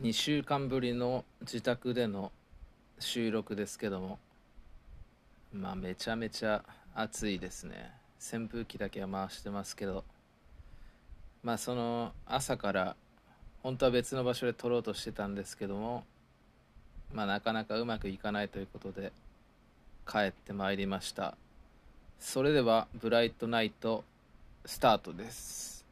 2週間ぶりの自宅での収録ですけどもまあめちゃめちゃ暑いですね。扇風機だけは回してますけどまあその朝から本当は別の場所で撮ろうとしてたんですけどもまあなかなかうまくいかないということで帰ってまいりました。それではブライトナイトスタートです。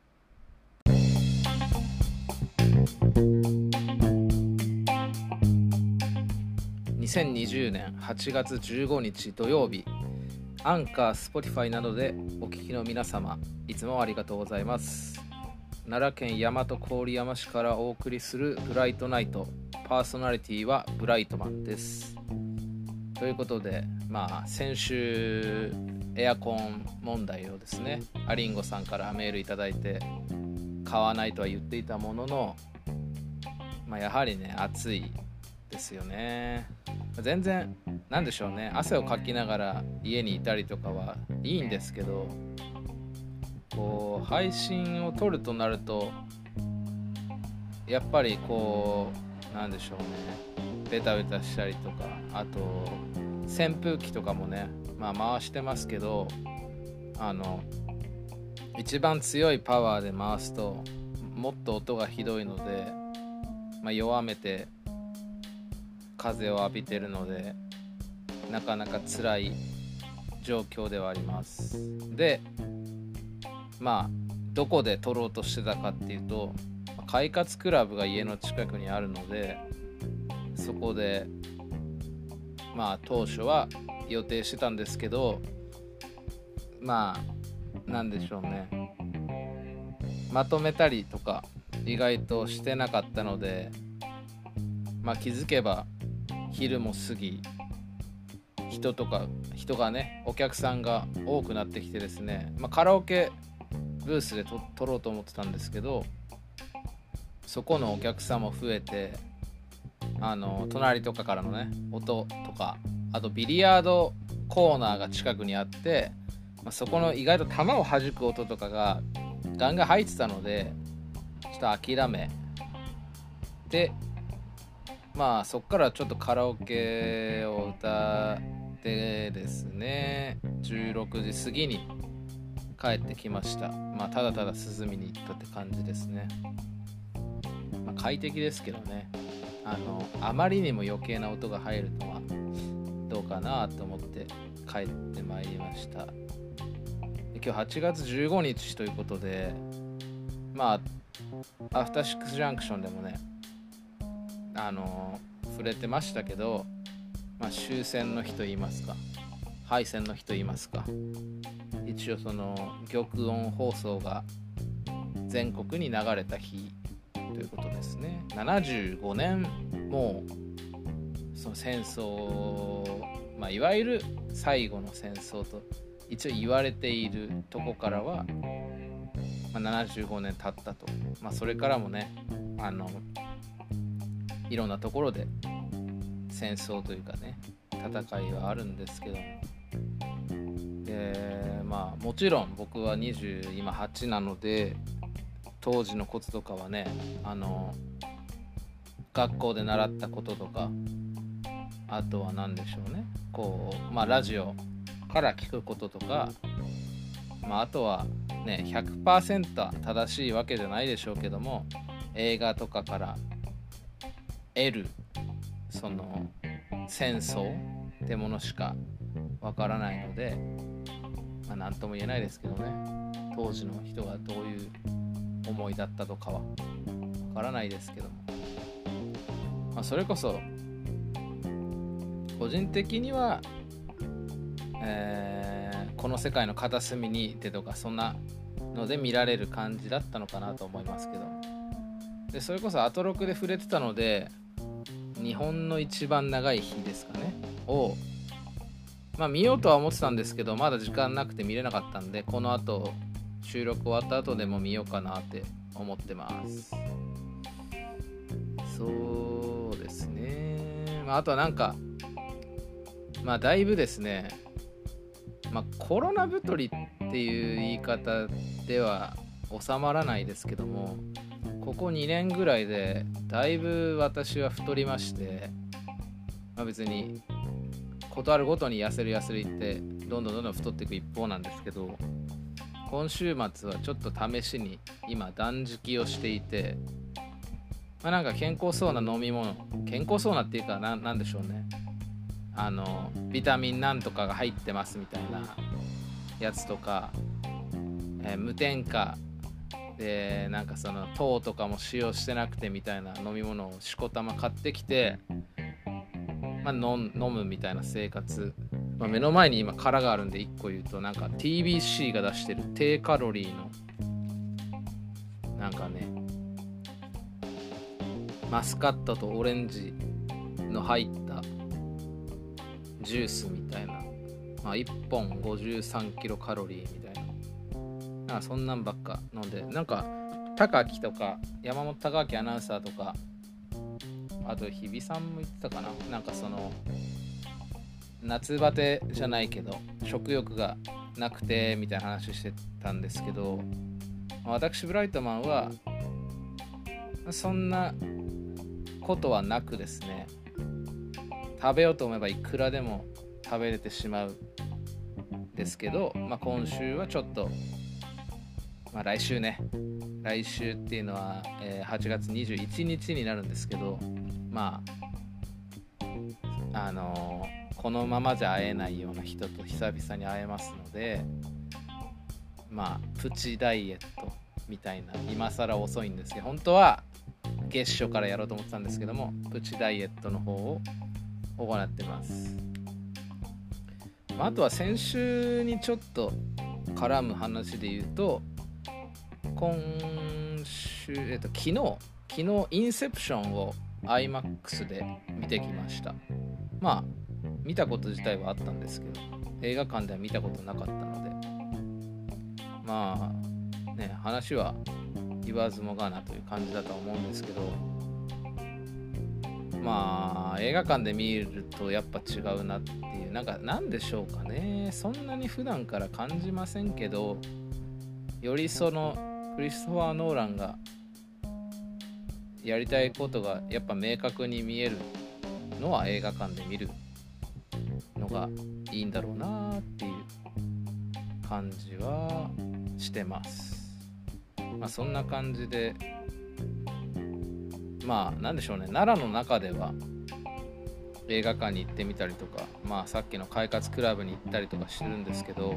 2020年8月15日土曜日 Anchor、Spotify などでお聞きの皆様いつもありがとうございます。奈良県大和郡山市からお送りするブライトナイトパーソナリティはブライトマンです。ということでまあ先週エアコン問題をですねアリンゴさんからメールいただいて買わないとは言っていたものの、まあ、やはりね暑い。ですよね。全然何でしょうね。汗をかきながら家にいたりとかはいいんですけどこう配信を撮るとなるとやっぱりこうなんでしょうね。ベタベタしたりとかあと扇風機とかもねまあ回してますけどあの一番強いパワーで回すともっと音がひどいので、まあ、弱めて風を浴びてるのでなかなか辛い状況ではあります。でまあどこで撮ろうとしてたかっていうと快活クラブが家の近くにあるのでそこでまあ当初は予定してたんですけどまあなんでしょうね。まとめたりとか意外としてなかったのでまあ気づけば昼も過ぎ人とか人がねお客さんが多くなってきてですね、まあ、カラオケブースで撮ろうと思ってたんですけどそこのお客さんも増えてあの隣とかからのね音とかあとビリヤードコーナーが近くにあって、まあ、そこの意外と球を弾く音とかがガンガン入ってたのでちょっと諦めでまあそっからちょっとカラオケを歌ってですね。16時過ぎに帰ってきました。まあただただ涼みに行ったって感じですね、まあ、快適ですけどね。あのあまりにも余計な音が入るのはどうかなと思って帰ってまいりました。今日8月15日ということでまあアフターシックスジャンクションでもねあの触れてましたけど、まあ、終戦の日と言いますか？敗戦の日と言いますか？一応その玉音放送が全国に流れた日ということですね。75年もうその戦争、まあ、いわゆる最後の戦争と一応言われているとこからは、まあ、75年経ったと、まあ、それからもねあのいろんなところで戦争というかね戦いはあるんですけども。でまあもちろん僕は20今8なので当時のコツとかはねあの学校で習ったこととかあとは何でしょうね。こうまあラジオから聞くこととか、まあ、あとはね100%正しいわけじゃないでしょうけども映画とかから得るその戦争ってものしかわからないので、まあ、何とも言えないですけどね。当時の人がどういう思いだったとかはわからないですけども、まあ、それこそ個人的には、えー、この世界の片隅にいてとかそんなので見られる感じだったのかなと思いますけど。でそれこそアトロクで触れてたので日本の一番長い日ですかね。をまあ見ようとは思ってたんですけどまだ時間なくて見れなかったんでこの後収録終わった後でも見ようかなって思ってます。そうですね、まあ、あとはなんかまあだいぶですねまあコロナ太りっていう言い方では収まらないですけどもここ2年ぐらいでだいぶ私は太りまして、まあ、別に事あるごとに痩せる痩せるいってどんどんどんどん太っていく一方なんですけど今週末はちょっと試しに今断食をしていて、まあ、なんか健康そうな飲み物健康そうなっていうかなんでしょうね。あのビタミンなんとかが入ってますみたいなやつとか、えー、無添加でなんかその糖とかも使用してなくてみたいな飲み物をしこたま買ってきてまあ、飲むみたいな生活、まあ、目の前に今殻があるんで1個言うとなんか TBC が出してる低カロリーのなんかねマスカットとオレンジの入ったジュースみたいな、まあ、1本53キロカロリーみたいな。なん。かそんなんばっか。飲んでなんか高木とか山本隆明アナウンサーとかあと日比さんも言ってたかな。なんかその夏バテじゃないけど食欲がなくてみたいな話してたんですけど私ブライトマンはそんなことはなくですね。食べようと思えばいくらでも食べれてしまうですけど、まあ、今週はちょっと、まあ、来週ね。来週っていうのは、えー、8月21日になるんですけどまああのー、このままじゃ会えないような人と久々に会えますのでまあプチダイエットみたいな今更遅いんですけど本当は月初からやろうと思ってたんですけどもプチダイエットの方を行ってます、まあ、あとは先週にちょっと絡む話で言うと今週えっと昨日昨日インセプションを IMAX で見てきました。まあ見たこと自体はあったんですけど映画館では見たことなかったので。まあね話は言わずもがなという感じだとは思うんですけど。まあ映画館で見るとやっぱ違うなっていう。なんか何でしょうかね。そんなに普段から感じませんけどよりそのクリストファー・ノーランがやりたいことがやっぱ明確に見えるのは映画館で見るのがいいんだろうなっていう感じはしてます。まあ、そんな感じでまあなんでしょうね奈良の中では映画館に行ってみたりとかまあさっきの快活クラブに行ったりとかしてるんですけど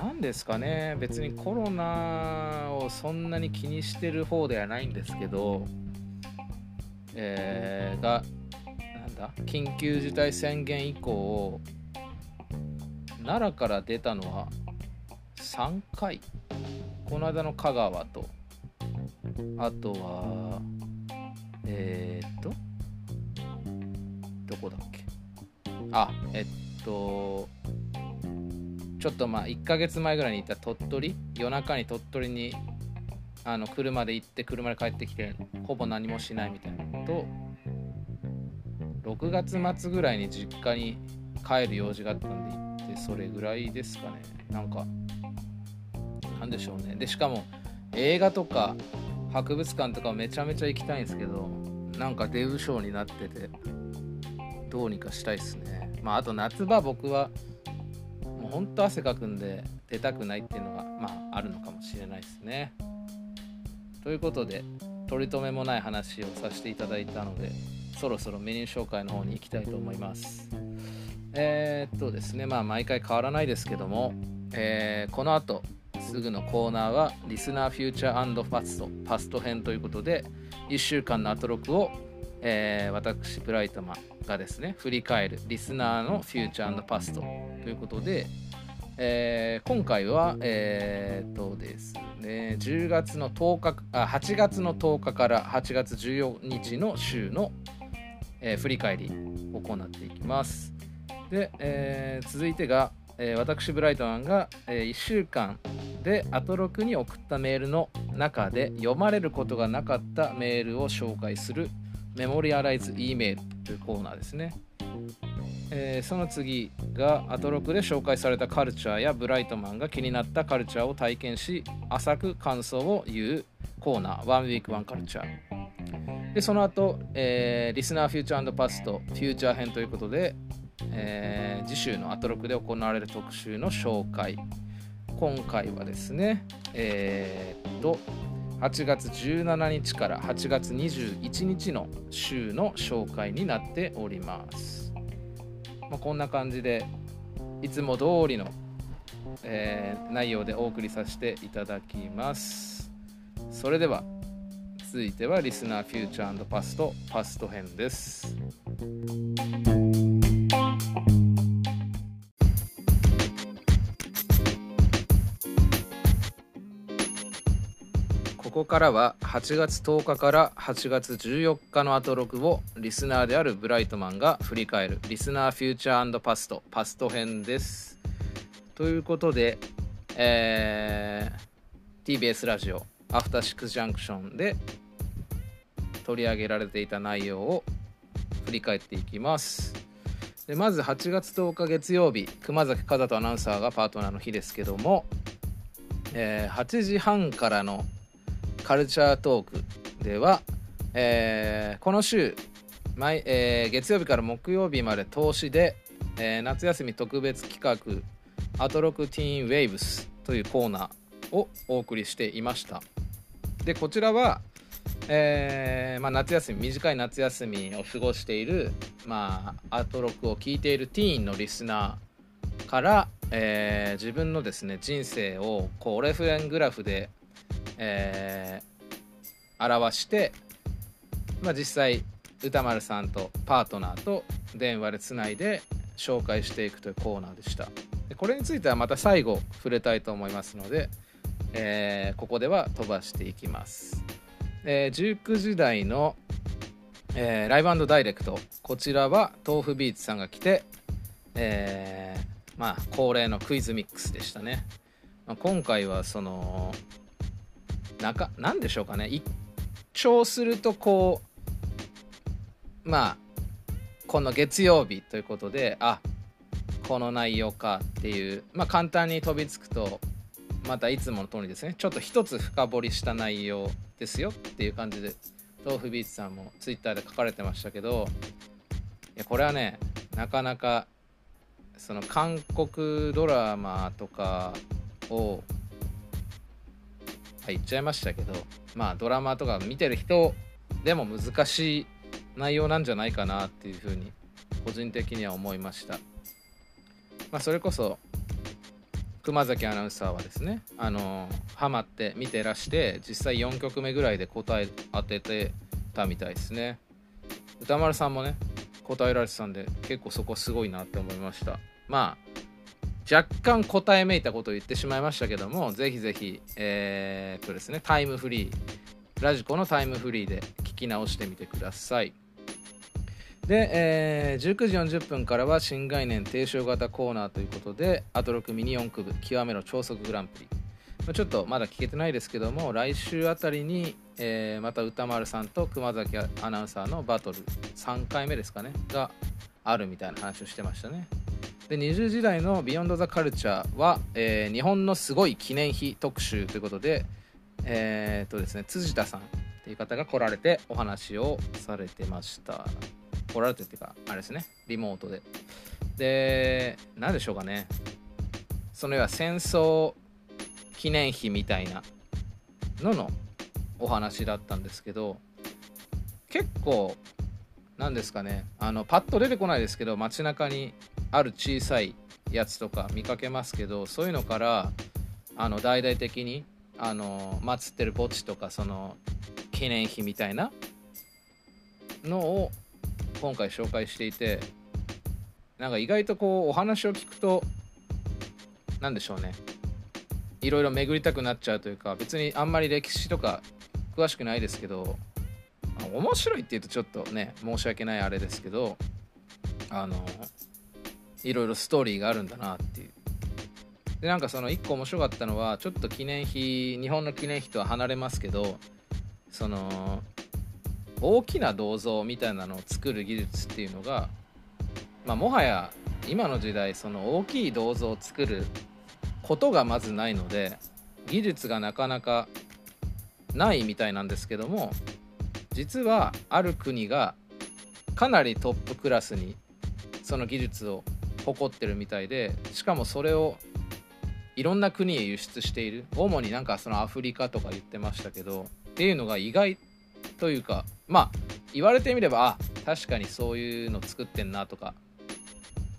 何ですかね。別にコロナをそんなに気にしてる方ではないんですけど、えー、がなんだ？緊急事態宣言以降奈良から出たのは3回。この間の香川と。あとはえー、っとどこだっけ？あえっとちょっとまあ1ヶ月前ぐらいに行った鳥取夜中に鳥取にあの車で行って車で帰ってきてほぼ何もしないみたいなのと6月末ぐらいに実家に帰る用事があったんで行ってそれぐらいですかね。なんかなんでしょうね。でしかも映画とか博物館とかめちゃめちゃ行きたいんですけどなんかデブ賞になっててどうにかしたいっすね。まああと夏場僕はもうほんと汗かくんで出たくないっていうのがまああるのかもしれないですね。ということで取り留めもない話をさせていただいたのでそろそろメニュー紹介の方に行きたいと思います。えー、っとですねまあ毎回変わらないですけども、えー、この後すぐのコーナーはリスナーフューチャーファストパスト編ということで1週間のアトロクをえー、私ブライトマンがですね振り返るリスナーのフューチャーパストということで、えー、今回はえー、っとですね10月の10日あ8月の10日から8月14日の週の、え、振り返りを行っていきます。で、え、続いてが、え、私ブライトマンが、え、1週間でアトロクに送ったメールの中で読まれることがなかったメールを紹介するメモリアライズ E メールというコーナーですね。えー、その次がアトロクで紹介されたカルチャーやブライトマンが気になったカルチャーを体験し浅く感想を言うコーナー。One Week One Culture でその後、えー、リスナーフューチャーパストフューチャー編ということで、えー、次週のアトロクで行われる特集の紹介。今回はですねえー、っと8月17日から8月21日の週の紹介になっております、まあ、こんな感じでいつも通りの、えー、内容でお送りさせていただきます。それでは続いてはリスナーフューチャーパストパスト編です。ここからは8月10日から8月14日のアトロクをリスナーであるブライトマンが振り返るリスナーフューチャーパストパスト編です。ということで、えー、TBS ラジオアフターシックスジャンクションで取り上げられていた内容を振り返っていきますでまず8月10日月曜日熊崎和人アナウンサーがパートナーの日ですけども、えー、8時半からのカルチャートークでは、えー、この週毎、えー、月曜日から木曜日まで投資で、えー、夏休み特別企画「アトロクティーンウェイブス」というコーナーをお送りしていました。でこちらは、えーまあ、夏休み短い夏休みを過ごしている、まあ、アトロクを聞いているティーンのリスナーから、えー、自分のですね人生をこうレフレングラフで、えー、表して、まあ、実際歌丸さんとパートナーと電話でつないで紹介していくというコーナーでした。でこれについてはまた最後触れたいと思いますのでえー、ここでは飛ばしていきます、えー、19時台の、えー、ライブダイレクト。こちらは豆腐ビーツさんが来て、えー、まあ恒例のクイズミックスでしたね、ま、今回はそのなか何でしょうかね。一聴するとこうまあこの月曜日ということであこの内容かっていうまあ簡単に飛びつくとまたいつもの通りですね。ちょっと一つ深掘りした内容ですよっていう感じで豆腐ビーツさんもツイッターで書かれてましたけどいやこれはねなかなかその韓国ドラマとかを言っちゃいましたけどまあドラマとか見てる人でも難しい内容なんじゃないかなっていうふうに個人的には思いました。まあ、それこそ熊崎アナウンサーはですねあのハマって見てらして実際4曲目ぐらいで答え当ててたみたいですね歌丸さんもね答えられてたんで結構そこすごいなって思いましたまあ若干答えめいたことを言ってしまいましたけどもぜひぜひえー、っとですねタイムフリーラジコのタイムフリーで聞き直してみてください。で、えー、19時40分からは新概念提唱型コーナーということでアトロクミニ四駆部極めの超速グランプリ。ちょっとまだ聞けてないですけども来週あたりに、えー、また歌丸さんと熊崎アナウンサーのバトル3回目ですかねがあるみたいな話をしてましたねで20時代の「ビヨンド・ザ・カルチャーは」えー、日本のすごい記念碑特集ということでえー、っとですね辻田さんっていう方が来られてお話をされてました。来られてっていうかあれですねリモートで。で何でしょうかね。その要は戦争記念碑みたいなののお話だったんですけど結構何ですかね。あのパッと出てこないですけど街中にある小さいやつとか見かけますけどそういうのからあの大々的にあの祀ってる墓地とかその記念碑みたいなのを今回紹介していてなんか意外とこうお話を聞くと何でしょうね。いろいろ巡りたくなっちゃうというか別にあんまり歴史とか詳しくないですけど面白いって言うとちょっとね申し訳ないあれですけどあのいろいろストーリーがあるんだなっていう。でなんかその1個面白かったのはちょっと記念碑日本の記念碑とは離れますけどその大きな銅像みたいなのを作る技術っていうのが、まあ、もはや今の時代その大きい銅像を作ることがまずないので技術がなかなかないみたいなんですけども実はある国がかなりトップクラスにその技術を誇ってるみたいでしかもそれをいろんな国へ輸出している。主になんかそのアフリカとか言ってましたけどっていうのが意外というかまあ言われてみればあ確かにそういうの作ってんなとか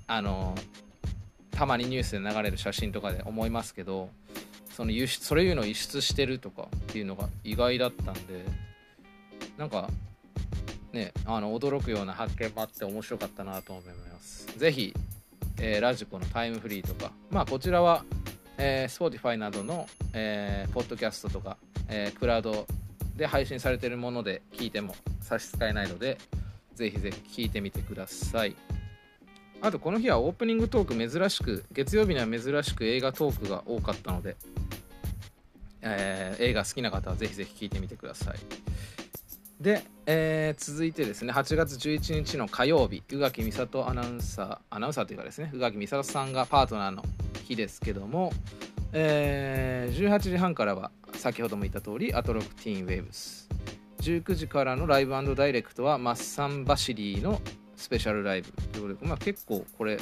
あのたまにニュースで流れる写真とかで思いますけどその輸出それいうのを輸出してるとかっていうのが意外だったんでなんかねあの驚くような発見もあって面白かったなと思います。是非、えー、ラジコのタイムフリーとかまあこちらは、えー、Spotify などの、えー、ポッドキャストとか、えー、クラウドで配信されてるもので聞いても差し支えないのでぜひぜひ聞いてみてください。あとこの日はオープニングトーク珍しく月曜日には珍しく映画トークが多かったので、えー、映画好きな方はぜひぜひ聞いてみてください。で、えー、続いてですね8月11日の火曜日宇垣美里アナウンサーアナウンサーというかですね宇垣美里さんがパートナーの日ですけども、えー、18時半からは先ほども言った通りアトロクティーンウェーブス。19時からのライブダイレクトはマッサンバシリーのスペシャルライブ。ということで、まあ、結構これ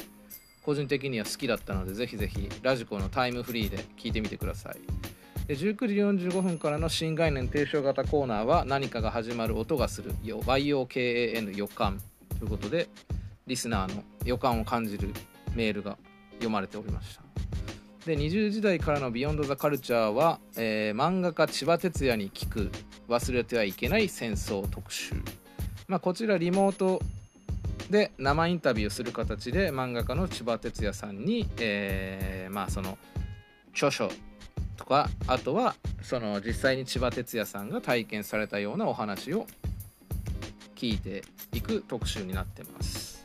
個人的には好きだったのでぜひぜひラジコのタイムフリーで聞いてみてください。19時45分からの新概念提唱型コーナーは何かが始まる音がする YOKAN 予感。ということでリスナーの予感を感じるメールが読まれておりました。で20時代からの「ビヨンド・ザ・カルチャーは」えー、漫画家千葉哲也に聞く忘れてはいけない戦争特集、まあ、こちらリモートで生インタビューする形で漫画家の千葉哲也さんに、えー、まあその著書とかあとはその実際に千葉哲也さんが体験されたようなお話を聞いていく特集になってます。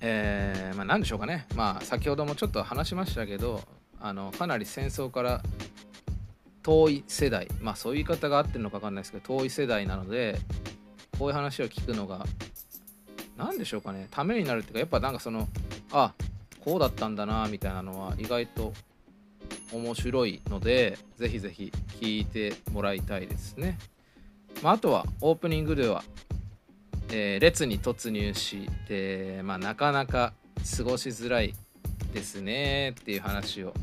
えー、まあ、何でしょうかね、まあ、先ほどもちょっと話しましたけどあのかなり戦争から遠い世代。まあそういう言い方が合ってるのか分かんないですけど遠い世代なのでこういう話を聞くのが何でしょうかね。ためになるっていうかやっぱなんかそのあこうだったんだなみたいなのは意外と面白いのでぜひぜひ聞いてもらいたいですね、まあ、あとはオープニングでは、えー、列に突入しで、まあ、なかなか過ごしづらいですねっていう話を。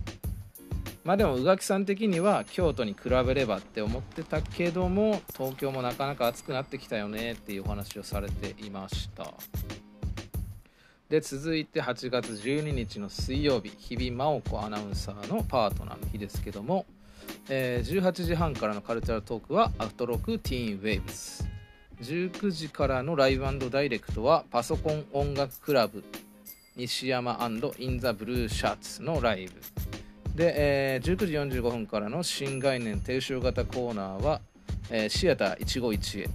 まあでも宇垣さん的には京都に比べればって思ってたけども東京もなかなか暑くなってきたよねっていうお話をされていました。で続いて8月12日の水曜日日比真央子アナウンサーのパートナーの日ですけども、えー、18時半からのカルチャートークはアフトロックティーンウェイブス。19時からのライブダイレクトはパソコン音楽クラブ西山 in the blue shirt のライブ。で、えー、19時45分からの新概念提唱型コーナーは、えー、シアター一期一会、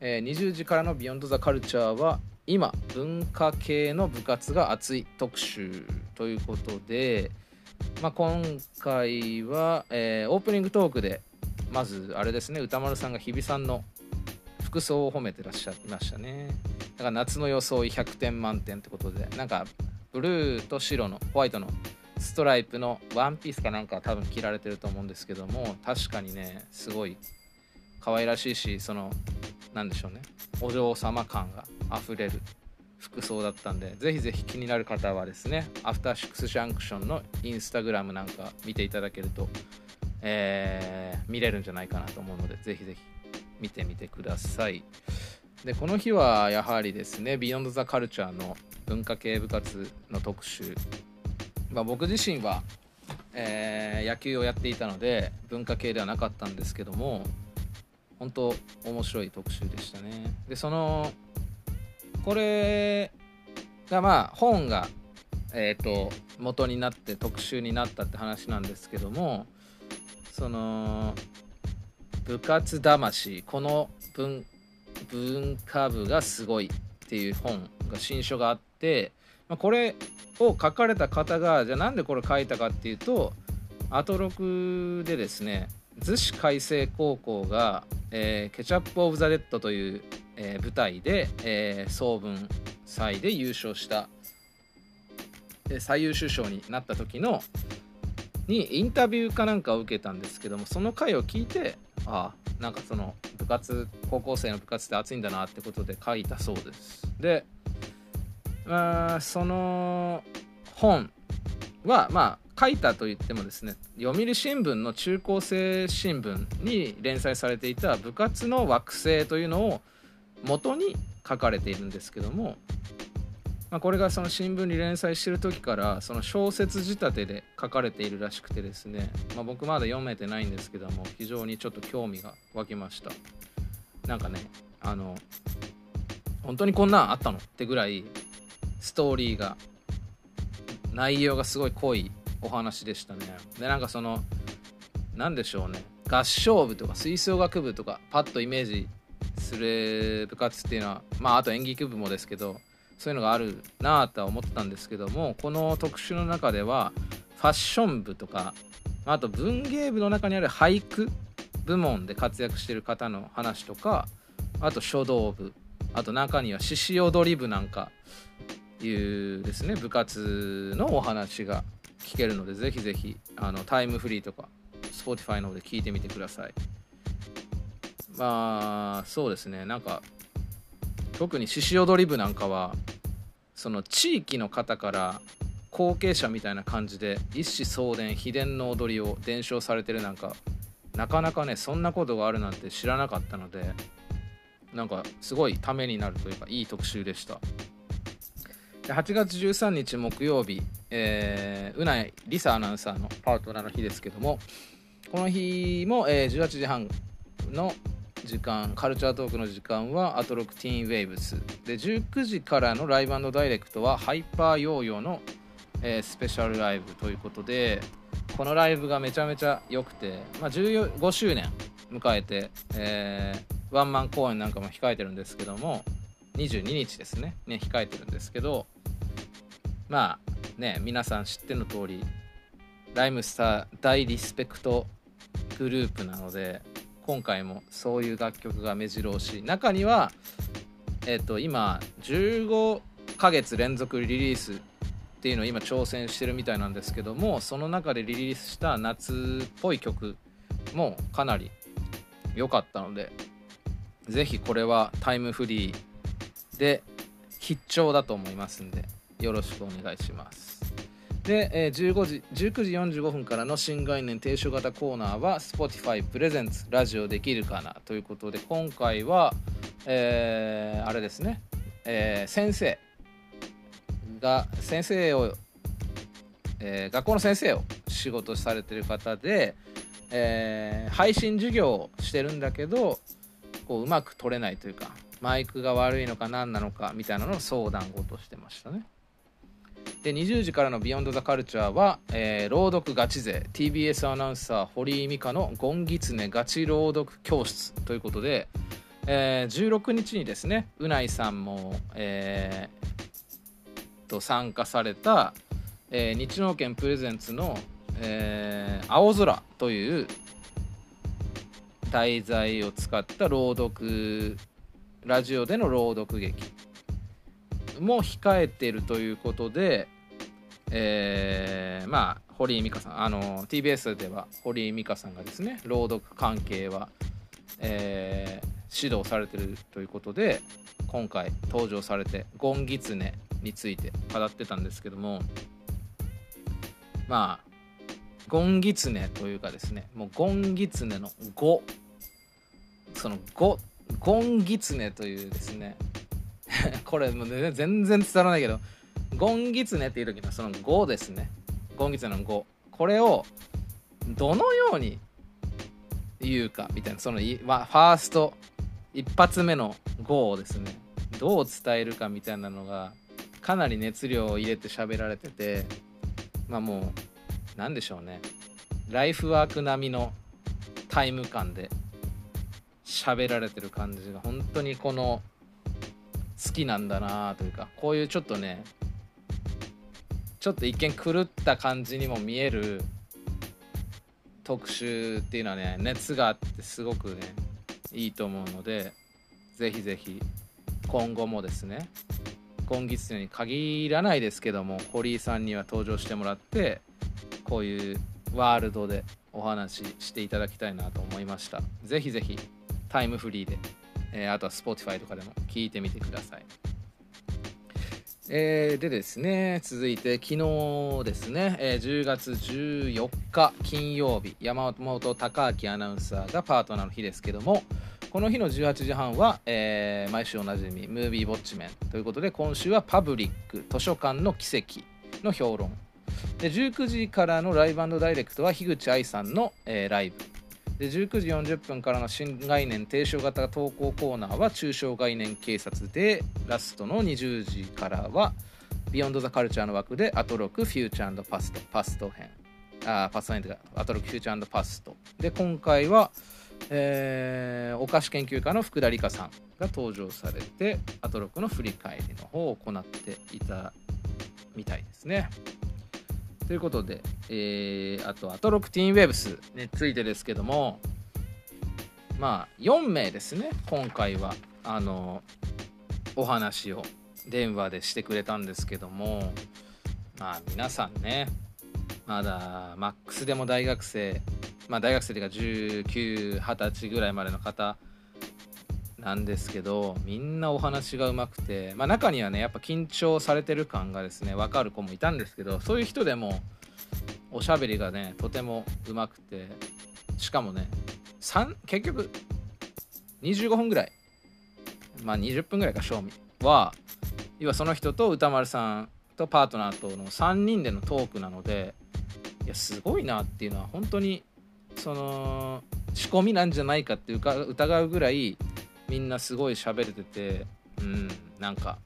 えー、20時からのビヨンドザカルチャーは今文化系の部活が熱い特集ということで、まあ、今回は、えー、オープニングトークでまずあれですね歌丸さんが日比さんの服装を褒めてらっしゃいましたね。だから夏の装い100点満点ってことでなんかブルーと白のホワイトのストライプのワンピースかなんか多分着られてると思うんですけども確かにねすごい可愛らしいしその何でしょうね。お嬢様感があふれる服装だったんでぜひぜひ気になる方はですねアフターシックスジャンクションのインスタグラムなんか見ていただけると、えー、見れるんじゃないかなと思うのでぜひぜひ見てみてください。でこの日はやはりですねビヨンドザカルチャーの文化系部活の特集、まあ、僕自身は、えー、野球をやっていたので文化系ではなかったんですけども本当面白い特集でしたね。でそのこれがまあ本がえっ、ー、と元になって特集になったって話なんですけどもその部活魂この文文化部がすごいっていう本が新書があって、まあ、これを書かれた方がじゃあなんでこれ書いたかっていうとアトロクでですね逗子海星高校が、えー、ケチャップ・オブ・ザ・レッドというえー、舞台で、えー、総文祭で優勝した、最優秀賞になった時の、にインタビューかなんかを受けたんですけどもその回を聞いてああなんかその部活高校生の部活って熱いんだなってことで書いたそうです。であその本はまあ書いたといってもですね読売新聞の中高生新聞に連載されていた部活の惑星というのを元に書かれているんですけども、まあ、これがその新聞に連載してる時からその小説仕立てで書かれているらしくてですね、まあ、僕まだ読めてないんですけども非常にちょっと興味が湧きました。なんかねあの本当にこんなんあったのってぐらいストーリーが内容がすごい濃いお話でしたね。でなんかその何でしょうね。合唱部とか吹奏楽部とかパッとイメージする部活っていうのはまああと演劇部もですけどそういうのがあるなあとは思ったんですけどもこの特集の中ではファッション部とかあと文芸部の中にある俳句部門で活躍してる方の話とかあと書道部あと中には獅子踊り部なんかいうですね部活のお話が聞けるのでぜひぜひあのタイムフリーとか Spotify の方で聞いてみてください。まあそうですね。なんか特に獅子踊り部なんかはその地域の方から後継者みたいな感じで一子相伝秘伝の踊りを伝承されてるなんかなかなかねそんなことがあるなんて知らなかったのでなんかすごいためになるというかいい特集でした。8月13日木曜日、えー、うないりさアナウンサーのパートナーの日ですけどもこの日も、えー、18時半の時間カルチャートークの時間はアトロクティーンウェイブス。で19時からのライブダイレクトはハイパーヨーヨーの、えー、スペシャルライブということでこのライブがめちゃめちゃ良くて、まあ、15周年迎えて、えー、ワンマン公演なんかも控えてるんですけども22日ですね。ね控えてるんですけどまあね皆さん知っての通りライムスター大リスペクトグループなので今回もそういう楽曲が目白押し。中にはえっ、と今15ヶ月連続リリースっていうのを今挑戦してるみたいなんですけどもその中でリリースした夏っぽい曲もかなり良かったので是非これはタイムフリーで必聴だと思いますんで。よろしくお願いしますで、えー、15時19時45分からの新概念提唱型コーナーは Spotify プレゼンツラジオできるかなということで今回は、えー、あれですね、えー、先生が先生を、え、学校の先生を仕事されてる方で、え、配信授業をしてるんだけどこううまく取れないというかマイクが悪いのか何なのかみたいなのを相談事してましたね。で20時からの「ビヨンドザカルチャーは、えー、朗読ガチ勢。TBS アナウンサー堀井美香の「ゴンギツネガチ朗読教室」ということで、えー、16日にですねうないさんも、えー、と参加された、えー、日農研プレゼンツの、えー「青空」という題材を使った朗読ラジオでの朗読劇も控えているということで、えー、まあ堀井美香さんあの TBS では堀井美香さんがですね朗読関係は、えー、指導されてるということで今回登場されてゴンギツネについて語ってたんですけどもまあゴンギツネというかですねもうゴンギツネの「ゴ」その「ゴ」ゴンギツネというですね これもう、ね、全然伝わらないけどゴンギツネっていう時のその5ですね。ゴンギツネの5これをどのように言うかみたいな。そのファースト一発目の5をですね。どう伝えるかみたいなのがかなり熱量を入れて喋られててまあもう何でしょうね。ライフワーク並みのタイム感で喋られてる感じが本当にこの好きなんだなというかこういうちょっとねちょっと一見狂った感じにも見える特集っていうのはね熱があってすごくねいいと思うのでぜひぜひ今後もですね今月に限らないですけども堀井さんには登場してもらってこういうワールドでお話ししていただきたいなと思いました。ぜひぜひタイムフリーで、えー、あとは Spotify とかでも聞いてみてください。えー、でですね続いて昨日ですね、えー、10月14日金曜日山本貴明アナウンサーがパートナーの日ですけどもこの日の18時半は、えー、毎週おなじみムービーウォッチメン。ということで今週はパブリック図書館の奇跡の評論。で19時からのライブダイレクトは樋口愛さんの、えー、ライブ。で19時40分からの新概念提唱型投稿コーナーは抽象概念警察でラストの20時からはビヨンド・ザ・カルチャーの枠でアトロク、フューチャーパスト、パスト編。あ、パスト編というか、アトロク、フューチャーパスト。で、今回は、えー、お菓子研究家の福田里香さんが登場されて、アトロクの振り返りの方を行っていたみたいですね。ということで、えー、あと、アトロクティーンウェイブスについてですけども、まあ、4名ですね、今回は、あの、お話を電話でしてくれたんですけども、まあ、皆さんね、まだ、マックスでも大学生、まあ、大学生というか、19、20歳ぐらいまでの方、なんですけどみんなお話がうまくて、まあ、中にはねやっぱ緊張されてる感がですね分かる子もいたんですけどそういう人でもおしゃべりがねとてもうまくてしかもね結局25分ぐらいまあ20分ぐらいか賞味は要はその人と歌丸さんとパートナーとの3人でのトークなのでいやすごいなっていうのは本当にその仕込みなんじゃないかって疑うぐらいみんなすごい喋れててうんなんか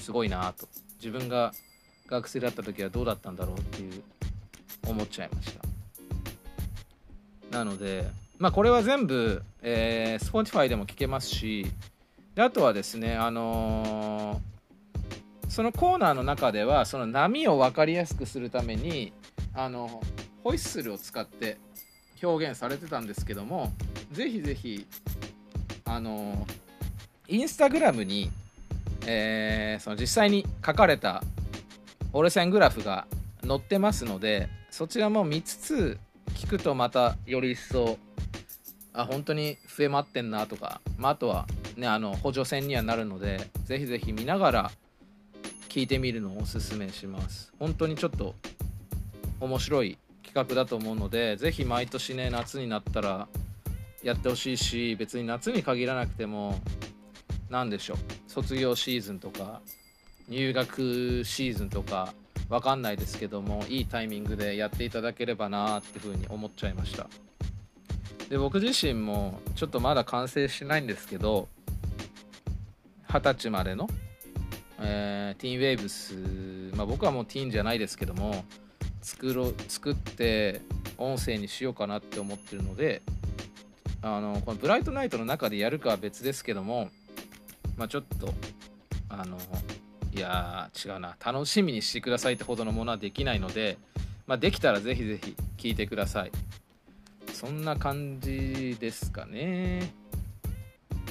すごいなと。自分が学生だった時はどうだったんだろうっていう思っちゃいました。なのでまあこれは全部、えー、Spotify でも聞けますしであとはですねあのー、そのコーナーの中ではその波を分かりやすくするためにあのホイッスルを使って表現されてたんですけどもぜひぜひあのインスタグラムに、えー、その実際に書かれた折れ線グラフが載ってますのでそちらも見つつ聞くとまたより一層あ本当に増えまってんなとか、まあ、あとはねあの補助線にはなるのでぜひぜひ見ながら聞いてみるのをおすすめします。本当にちょっと面白い企画だと思うのでぜひ毎年ね夏になったらやってほしいし別に夏に限らなくても何でしょう。卒業シーズンとか入学シーズンとか分かんないですけどもいいタイミングでやっていただければなっていうふうに思っちゃいました。で僕自身もちょっとまだ完成してないんですけど二十歳までの、えー、ティーンウェーブス、まあ、僕はもうティーンじゃないですけども作ろ作って音声にしようかなって思ってるのであのこのブライトナイトの中でやるかは別ですけどもまあちょっとあのいや違うな楽しみにしてくださいってほどのものはできないので、まあ、できたらぜひぜひ聞いてください。そんな感じですかね。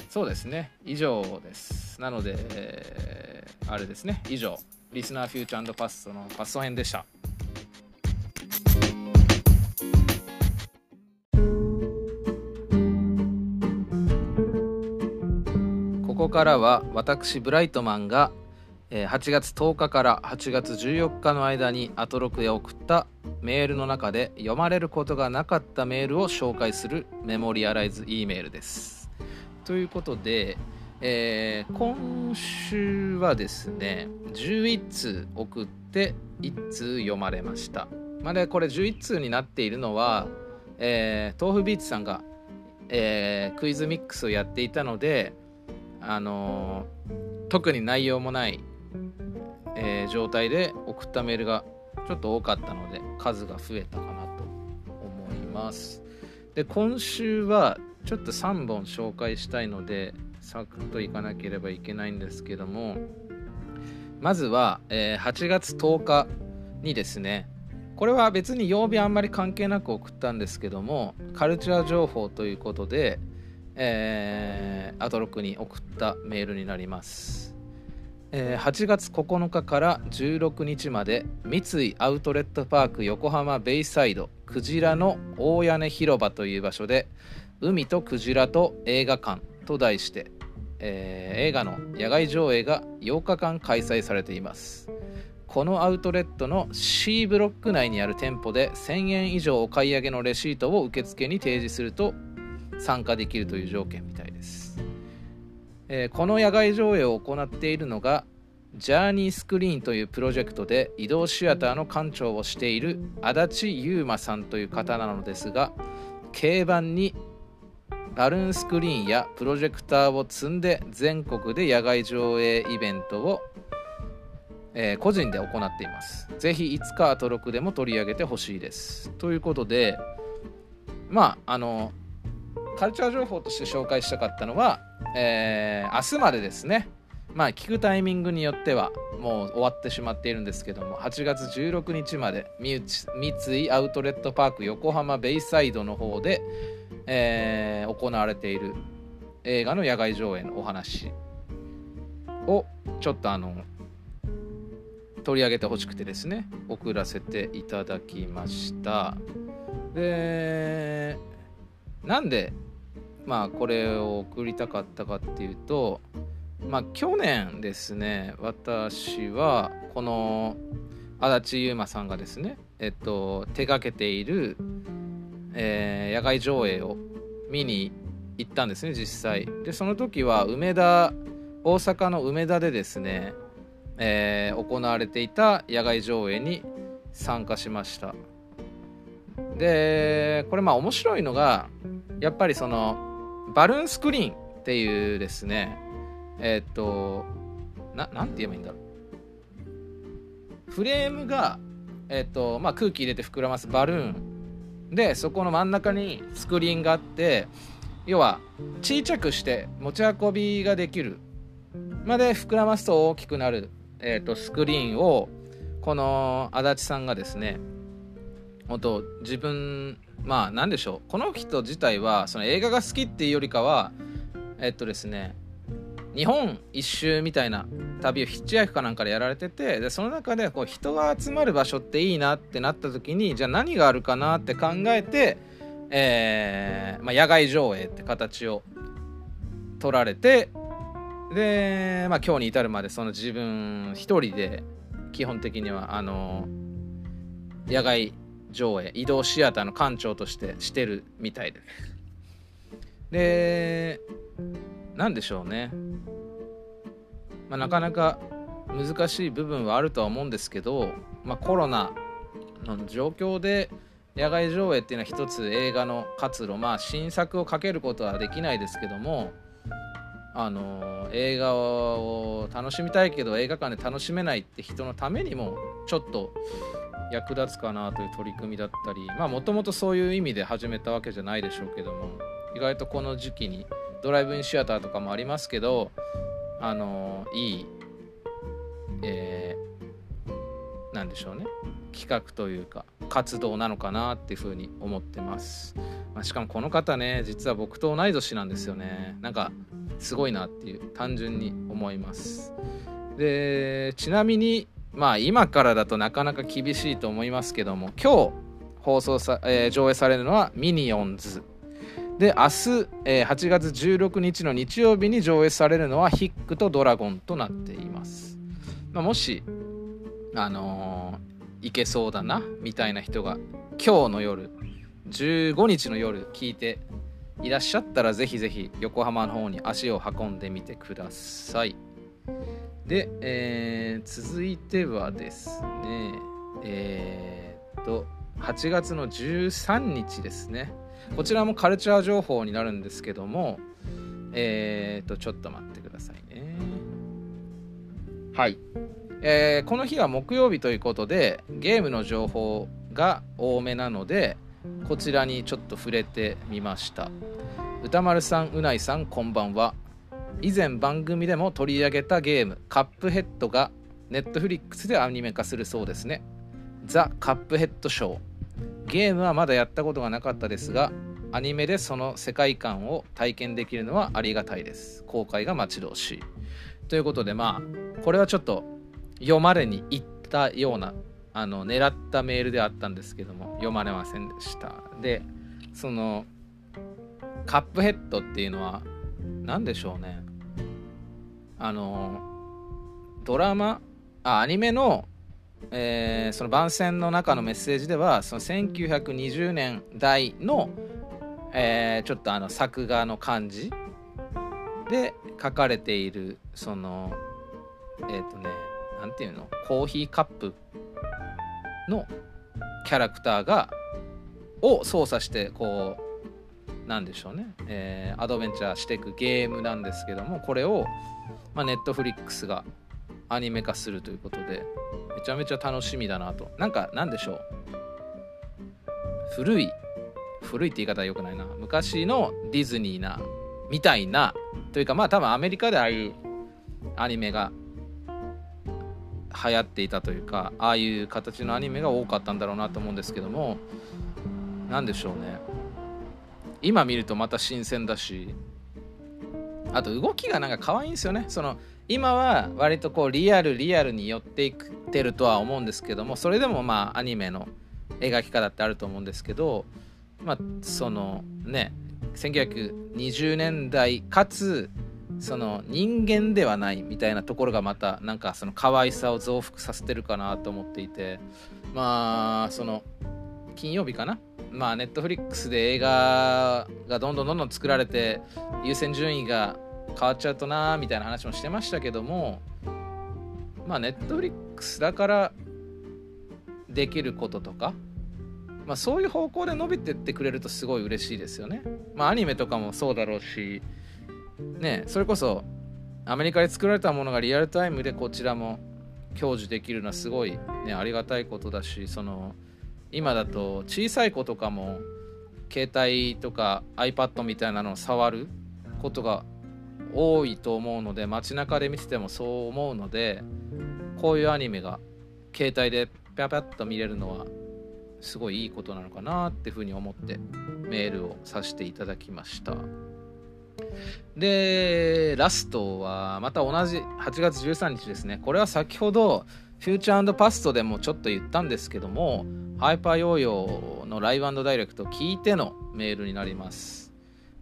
そうですね。以上です。なので、あれですね。以上。リスナーフューチャーパストのパスト編でした。ここからは私ブライトマンが8月10日から8月14日の間にアトロクへ送ったメールの中で読まれることがなかったメールを紹介するメモリアライズ E メールです。ということで、えー、今週はですね11通送って1通読まれました。まあ、でこれ11通になっているのは、えー、豆腐ビーツさんが、えー、クイズミックスをやっていたのであの、特に内容もない、えー、状態で送ったメールがちょっと多かったので数が増えたかなと思います。で今週はちょっと3本紹介したいのでサクッといかなければいけないんですけどもまずは、えー、8月10日にですねこれは別に曜日あんまり関係なく送ったんですけどもカルチャー情報ということで、えー、アトロックに送ったメールになります。えー8月9日から16日まで三井アウトレットパーク横浜ベイサイドクジラの大屋根広場という場所で海とクジラと映画館と題して、えー映画の野外上映が8日間開催されていますこのアウトレットの C ブロック内にある店舗で1000円以上お買い上げのレシートを受付に提示すると参加できるという条件みたいです、えーこの野外上映を行っているのがジャーニースクリーンというプロジェクトで移動シアターの館長をしている足立優馬さんという方なのですが軽バンにバルーンスクリーンやプロジェクターを積んで全国で野外上映イベントを、えー個人で行っています。ぜひいつかアトロクでも取り上げてほしいです。ということでまああのカルチャー情報として紹介したかったのは、えー明日までですね。まあ聞くタイミングによってはもう終わってしまっているんですけども8月16日まで三井アウトレットパーク横浜ベイサイドの方で、えー行われている映画の野外上映のお話をちょっとあの取り上げてほしくてですね送らせていただきました。でなんでまあこれを送りたかったかっていうとまあ去年ですね私はこの足立優馬さんがですねえっと手がけている、えー野外上映を見に行ったんですね実際。でその時は梅田大阪の梅田でですね、えー行われていた野外上映に参加しました。でこれまあ面白いのがやっぱりそのバルーンスクリーンっていうですねえーっとななんて言えばいいんだろう。フレームが、えーっとまあ、空気入れて膨らますバルーン。でそこの真ん中にスクリーンがあって要は小さくして持ち運びができる。まで膨らますと大きくなる、えー、とスクリーンをこの足立さんがですね本当自分まあ何でしょう。この人自体はその映画が好きっていうよりかはえっとですね日本一周みたいな旅をヒッチハイクかなんかでやられててでその中でこう人が集まる場所っていいなってなった時にじゃあ何があるかなって考えて、えーまあ、野外上映って形を取られてで、まあ、今日に至るまでその自分一人で基本的にはあの野外上映移動シアターの館長としてしてるみたいで。でなんでしょうね、まあ、なかなか難しい部分はあるとは思うんですけど、まあ、コロナの状況で野外上映っていうのは一つ映画の活路。まあ新作をかけることはできないですけどもあの映画を楽しみたいけど映画館で楽しめないって人のためにもちょっと役立つかなという取り組みだったりまあもともとそういう意味で始めたわけじゃないでしょうけども意外とこの時期にドライブインシアターとかもありますけどあのいい、えーなんでしょうね。企画というか活動なのかなっていうふうに思ってます、まあしかもこの方ね実は僕と同い年なんですよね。なんかすごいなっていう単純に思います。でちなみにまあ今からだとなかなか厳しいと思いますけども今日放送さ、えー上映されるのはミニオンズ。で明日、えー8月16日の日曜日に上映されるのはヒックとドラゴンとなっています、まあ、もしあのーいけそうだなみたいな人が今日の夜15日の夜聞いていらっしゃったらぜひぜひ横浜の方に足を運んでみてください。で、えー続いてはですねえーっと8月の13日ですね。こちらもカルチャー情報になるんですけどもえーっとちょっと待ってくださいね。はい、えーこの日は木曜日ということでゲームの情報が多めなのでこちらにちょっと触れてみました。歌丸さんうないさんこんばんは以前番組でも取り上げたゲームカップヘッドがネットフリックスでアニメ化するそうですね。ザ・カップヘッドショー。ゲームはまだやったことがなかったですがアニメでその世界観を体験できるのはありがたいです。公開が待ち遠しい。ということでまあこれはちょっと読まれに行ったようなあの狙ったメールであったんですけども読まれませんでした。でそのカップヘッドっていうのは何でしょうね。あのドラマあアニメの、えー、その番宣の中のメッセージではその1920年代の、えー、ちょっとあの作画の感じで書かれているそのえっ、ー、とね何ていうのコーヒーカップのキャラクターがを操作してこうなんでしょうね、えー、アドベンチャーしていくゲームなんですけどもこれを、ま、ネットフリックスがアニメ化するということでめちゃめちゃ楽しみだなと。なんかなんでしょう。古い古いって言い方はよくないな。昔のディズニーなみたいなというかまあ多分アメリカでああいうアニメが流行っていたというかああいう形のアニメが多かったんだろうなと思うんですけども何でしょうね。今見るとまた新鮮だし。あと動きがなんか可愛いんですよね。その今は割とこうリアルリアルに寄っていってるとは思うんですけどもそれでもまあアニメの描き方ってあると思うんですけどまあそのね1920年代かつその人間ではないみたいなところがまたなんかその可愛さを増幅させてるかなと思っていてまあその金曜日かなまあネットフリックスで映画がどんどんどんどん作られて優先順位が変わっちゃうとなーみたいな話もしてましたけどもまあネットフリックスだからできることとかまあそういう方向で伸びてってくれるとすごい嬉しいですよね。まあアニメとかもそうだろうしねそれこそアメリカで作られたものがリアルタイムでこちらも享受できるのはすごい、ね、ありがたいことだしその今だと小さい子とかも携帯とか iPad みたいなのを触ることが多いと思うので街中で見ててもそう思うのでこういうアニメが携帯でピャピャッと見れるのはすごいいいことなのかなっていうふうに思ってメールをさせていただきました。で、ラストはまた同じ8月13日ですね。これは先ほどフューチャーパストでもちょっと言ったんですけども、ハイパーヨーヨーのライブダイレクト聞いてのメールになります。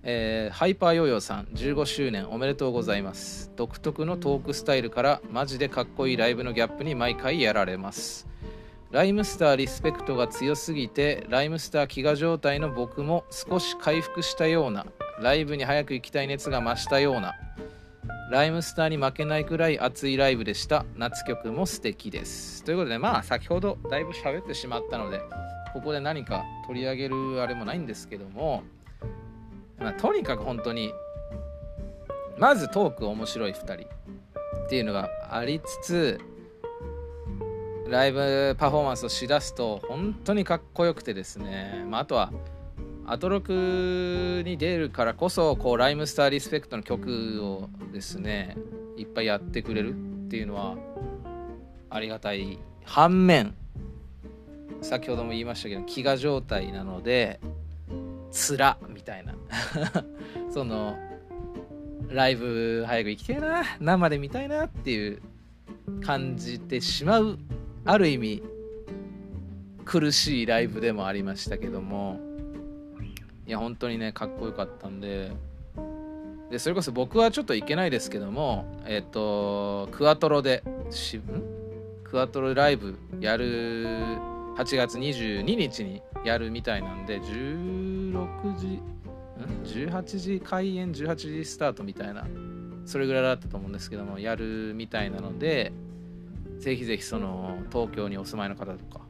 えー、ハイパーヨーヨーさん15周年おめでとうございます。独特のトークスタイルからマジでかっこいいライブのギャップに毎回やられます。ライムスターリスペクトが強すぎてライムスター飢餓状態の僕も少し回復したようなライブに早く行きたい熱が増したようなライムスターに負けないくらい熱いライブでした。夏曲も素敵です。ということでまあ先ほどだいぶ喋ってしまったのでここで何か取り上げるあれもないんですけども、まあ、とにかく本当にまずトーク面白い2人っていうのがありつつライブパフォーマンスをしだすと本当にかっこよくてですね、まあ、あとはアトロクに出るからこそこうライムスターリスペクトの曲をですねいっぱいやってくれるっていうのはありがたい反面先ほども言いましたけど飢餓状態なのでつらみたいな。そのライブ早く行きたいな生で見たいなっていう感じてしまうある意味苦しいライブでもありましたけどもいや本当にねかっこよかったんで。でそれこそ僕はちょっと行けないですけどもえっ、ー、とクワトロでしん？クワトロライブやる8月22日にやるみたいなんで16時ん？18時開演18時スタートみたいなそれぐらいだったと思うんですけどもやるみたいなのでぜひぜひその東京にお住まいの方とか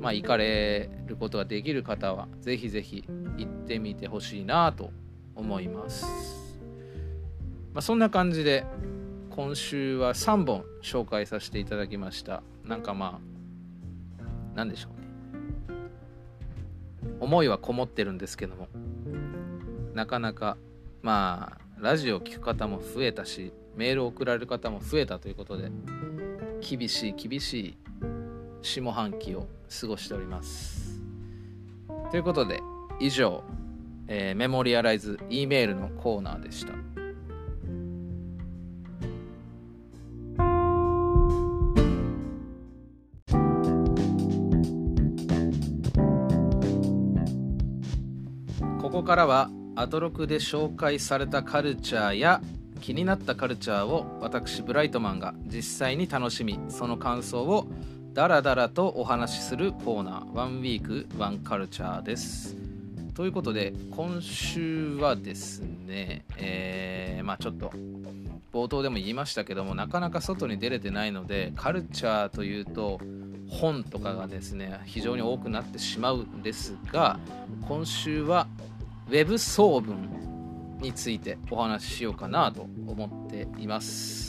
まあ、行かれることができる方はぜひぜひ行ってみてほしいなと思います、まあ、そんな感じで今週は3本紹介させていただきました。なんかまあ何でしょうね。思いはこもってるんですけどもなかなかまあラジオを聴く方も増えたしメールを送られる方も増えたということで厳しい厳しい下半期を過ごしております。ということで以上、えー、メモリアライズ E メールのコーナーでした。ここからはアトロクで紹介されたカルチャーや気になったカルチャーを私ブライトマンが実際に楽しみその感想をダラダラとお話しするコーナー「ワンウィークワンカルチャー」です。ということで今週はですね、えー、まあちょっと冒頭でも言いましたけどもなかなか外に出れてないのでカルチャーというと本とかがですね非常に多くなってしまうんですが今週は Web 総文についてお話ししようかなと思っています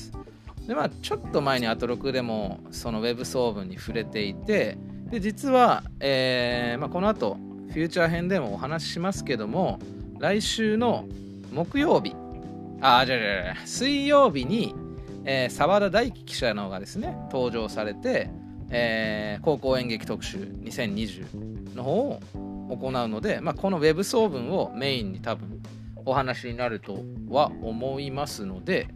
でまあちょっと前にアトロクでもその Web 総文に触れていてで実は、えーまあ、この後フューチャー編でもお話ししますけども来週の木曜日あじゃじゃじゃ水曜日にえー、澤田大樹記者の方がですね登場されて、えー、高校演劇特集2020の方を行うので、まあ、このウェブ総文をメインに多分お話になるとは思いますので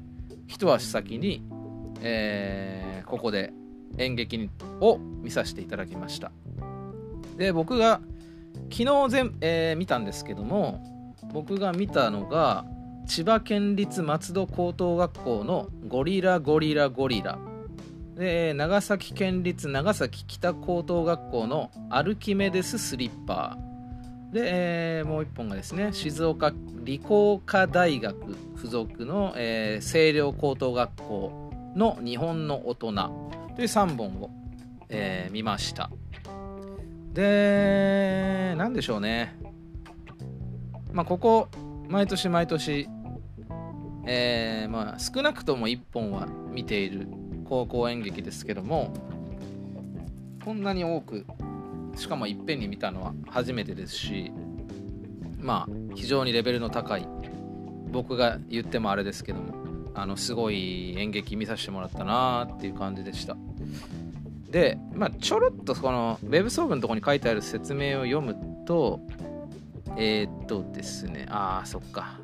一足先に、えー、ここで演劇を見させていただきました。で僕が昨日全、えー、見たんですけども僕が見たのが千葉県立松戸高等学校のゴリラゴリラゴリラ。で長崎県立長崎北高等学校のアルキメデススリッパー。で、えー、もう一本がですね静岡理工科大学附属の、えー、清涼高等学校の日本の大人。という3本を、えー、見ました。で何でしょうね。まあここ毎年毎年、えー、まあ、少なくとも1本は見ている高校演劇ですけどもこんなに多くしかもいっぺんに見たのは初めてですしまあ非常にレベルの高い僕が言ってもあれですけどもあのすごい演劇見させてもらったなーっていう感じでしたでまあちょろっとこのウェブ総文のとこに書いてある説明を読むとえー、っとですね、ああ、そっか。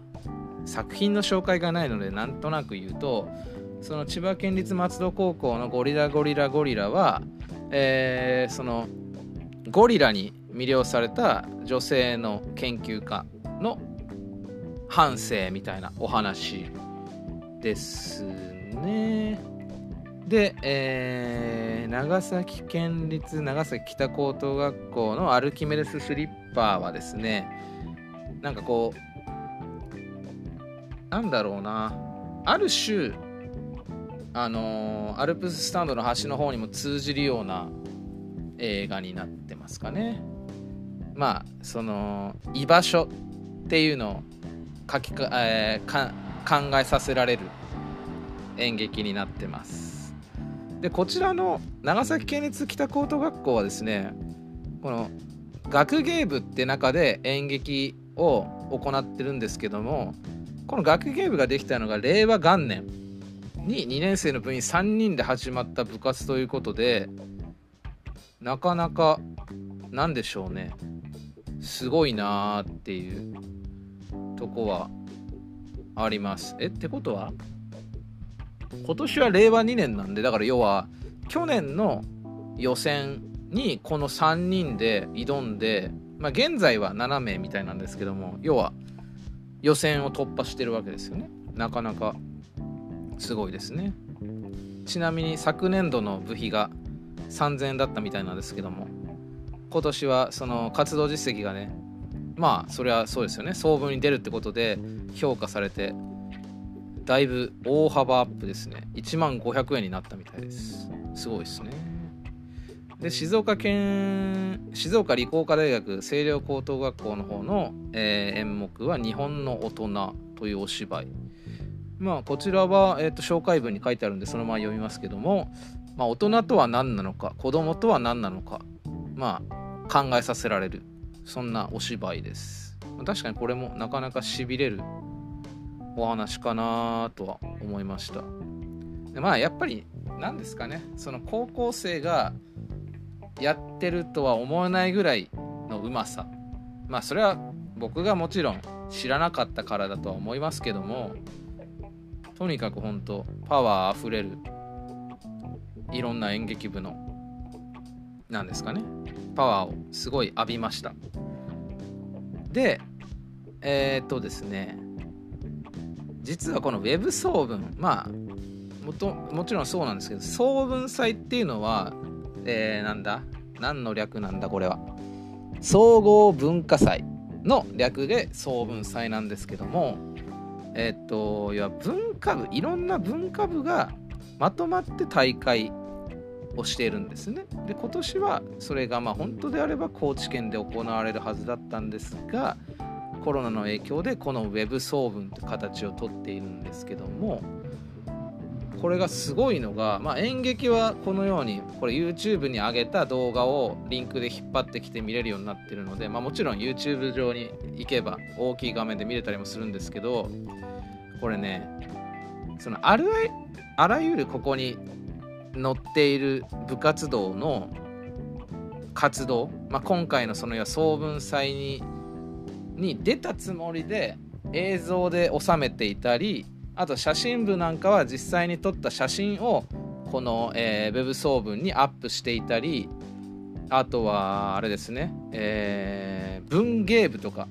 作品の紹介がないので、なんとなく言うと、その千葉県立松戸高校のゴリラゴリラゴリラは、えー、そのゴリラに魅了された女性の研究家の半生みたいなお話ですね。で、えー、長崎県立長崎北高等学校のアルキメデススリッパーはですねなんかこうなんだろうなある種あのー、アルプススタンドの端の方にも通じるような映画になってますかねまあその居場所っていうのを書きか、えー、考えさせられる演劇になってます。でこちらの長崎県立北高等学校はですねこの学芸部って中で演劇を行ってるんですけどもこの学芸部ができたのが令和元年に2年生の部員3人で始まった部活ということでなかなかなんでしょうねすごいなーっていうとこはあります。えってことは今年は令和2年なんでだから要は去年の予選にこの3人で挑んで、まあ、現在は7名みたいなんですけども要は予選を突破してるわけですよね。なかなかすごいですね。ちなみに昨年度の部費が3000円だったみたいなんですけども今年はその活動実績がねまあそれはそうですよね。総分に出るってことで評価されてだいぶ大幅アップですね。1万500円になったみたいです。すごいですね。で静岡県静岡理工科大学清涼高等学校の方の、えー、演目は「日本の大人」というお芝居。まあこちらは、えーと、紹介文に書いてあるんでそのまま読みますけども、まあ、大人とは何なのか子供とは何なのかまあ考えさせられる。そんなお芝居です。確かにこれもなかなかしびれるお話かなとは思いました。でまあやっぱり何ですかね。その高校生がやってるとは思えないぐらいのうまさ。まあそれは僕がもちろん知らなかったからだとは思いますけどもとにかく本当パワーあふれるいろんな演劇部のなんですかね。パワーをすごい浴びました。でえー、っとですね実はこの Web 総文まあもともちろんそうなんですけど総文祭っていうのは、えー、なんだ？何の略なんだこれは？総合文化祭の略で総文祭なんですけどもえっ、と要は文化部いろんな文化部がまとまって大会をしているんですね。で今年はそれがまあ本当であれば高知県で行われるはずだったんですがコロナの影響でこの Web 総文という形をとっているんですけどもこれがすごいのが、まあ、演劇はこのようにこれ YouTube に上げた動画をリンクで引っ張ってきて見れるようになってるので、まあ、もちろん YouTube 上に行けば大きい画面で見れたりもするんですけどこれねそのあるあらゆるここに載っている部活動の活動、まあ、今回のその総文祭にに出たつもりで映像で収めていたりあと写真部なんかは実際に撮った写真をこの、えー、ウェブ総文にアップしていたりあとはあれですね、えー、文芸部とか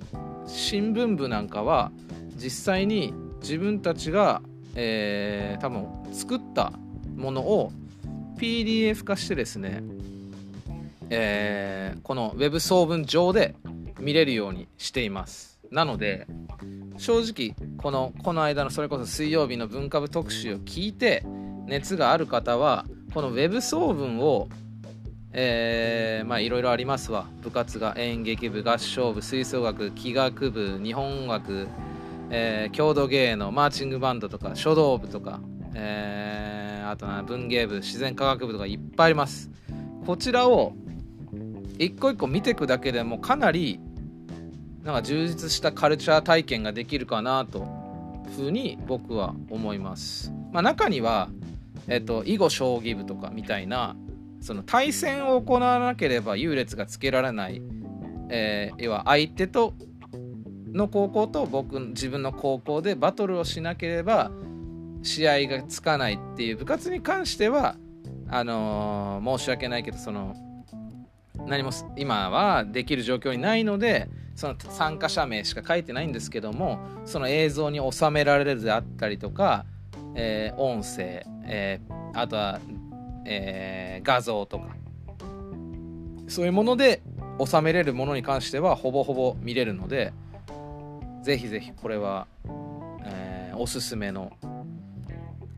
新聞部なんかは実際に自分たちが、えー、多分作ったものを PDF 化してですね、えー、この Web 総文上で見れるようにしています。なので正直このこの間のそれこそ水曜日の文化部特集を聞いて熱がある方はこの Web 総文をえー、まあいろいろありますわ。部活が演劇部合唱部吹奏楽器楽部日本音楽、えー、郷土芸能マーチングバンドとか書道部とか、えー、あとは文芸部自然科学部とかいっぱいありますこちらを一個一個見ていくだけでもかなりなんか充実したカルチャー体験ができるかなとふうに僕は思います。まあ、中には、えっと、囲碁将棋部とかみたいなその対戦を行わなければ優劣がつけられない、えー、要は相手との高校と僕自分の高校でバトルをしなければ試合がつかないっていう部活に関してはあのー、申し訳ないけどその何も今はできる状況にないのでその参加者名しか書いてないんですけどもその映像に収められるであったりとか、えー、音声、えー、あとは、えー、画像とかそういうもので収めれるものに関してはほぼほぼ見れるのでぜひぜひこれは、え、おすすめの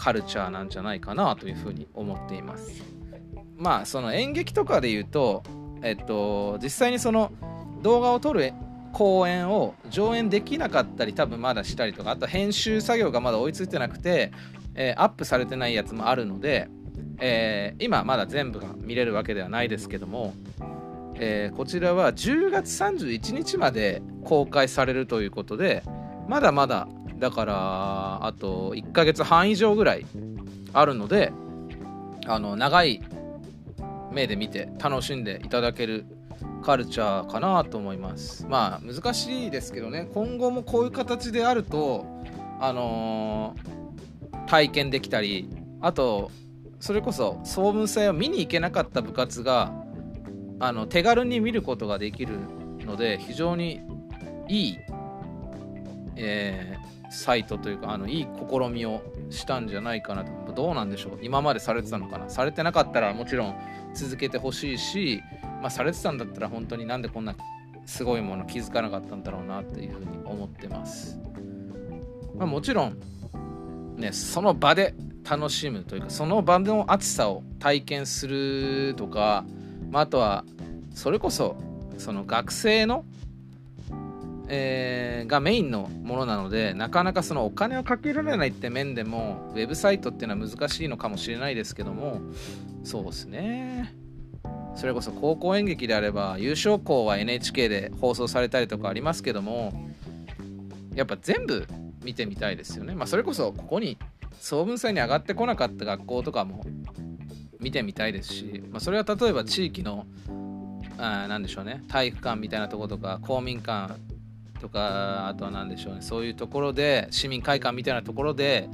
カルチャーなんじゃないかなというふうに思っています。まあその演劇とかで言うとえっと実際にその動画を撮る公演を上演できなかったり多分まだしたりとかあと編集作業がまだ追いついてなくて、えー、アップされてないやつもあるので、えー、今まだ全部が見れるわけではないですけども、えー、こちらは10月31日まで公開されるということでまだまだだからあと1ヶ月半以上ぐらいあるのであの長い目で見て楽しんでいただけるカルチャーかなと思います。まあ難しいですけどね。今後もこういう形であるとあのー、体験できたりあとそれこそ総文祭を見に行けなかった部活があの手軽に見ることができるので非常にいい、え、サイトというかあのいい試みをしたんじゃないかなと。どうなんでしょう。今までされてたのかな。されてなかったらもちろん続けてほしいしまあ、されてたんだったら本当になんでこんなすごいもの気づかなかったんだろうなっていうふうに思ってます。まあ、もちろんねその場で楽しむというかその場の暑さを体験するとか、まあ、あとはそれこそその学生の、えー、がメインのものなのでなかなかそのお金をかけられないって面でもウェブサイトっていうのは難しいのかもしれないですけどもそうですねそれこそ高校演劇であれば優勝校は NHK で放送されたりとかありますけどもやっぱ全部見てみたいですよね。まあ、それこそここに総文祭に上がってこなかった学校とかも見てみたいですし、まあ、それは例えば地域のあなんでしょうね体育館みたいなとことか公民館とかあとは何でしょうねそういうところで市民会館みたいなところで、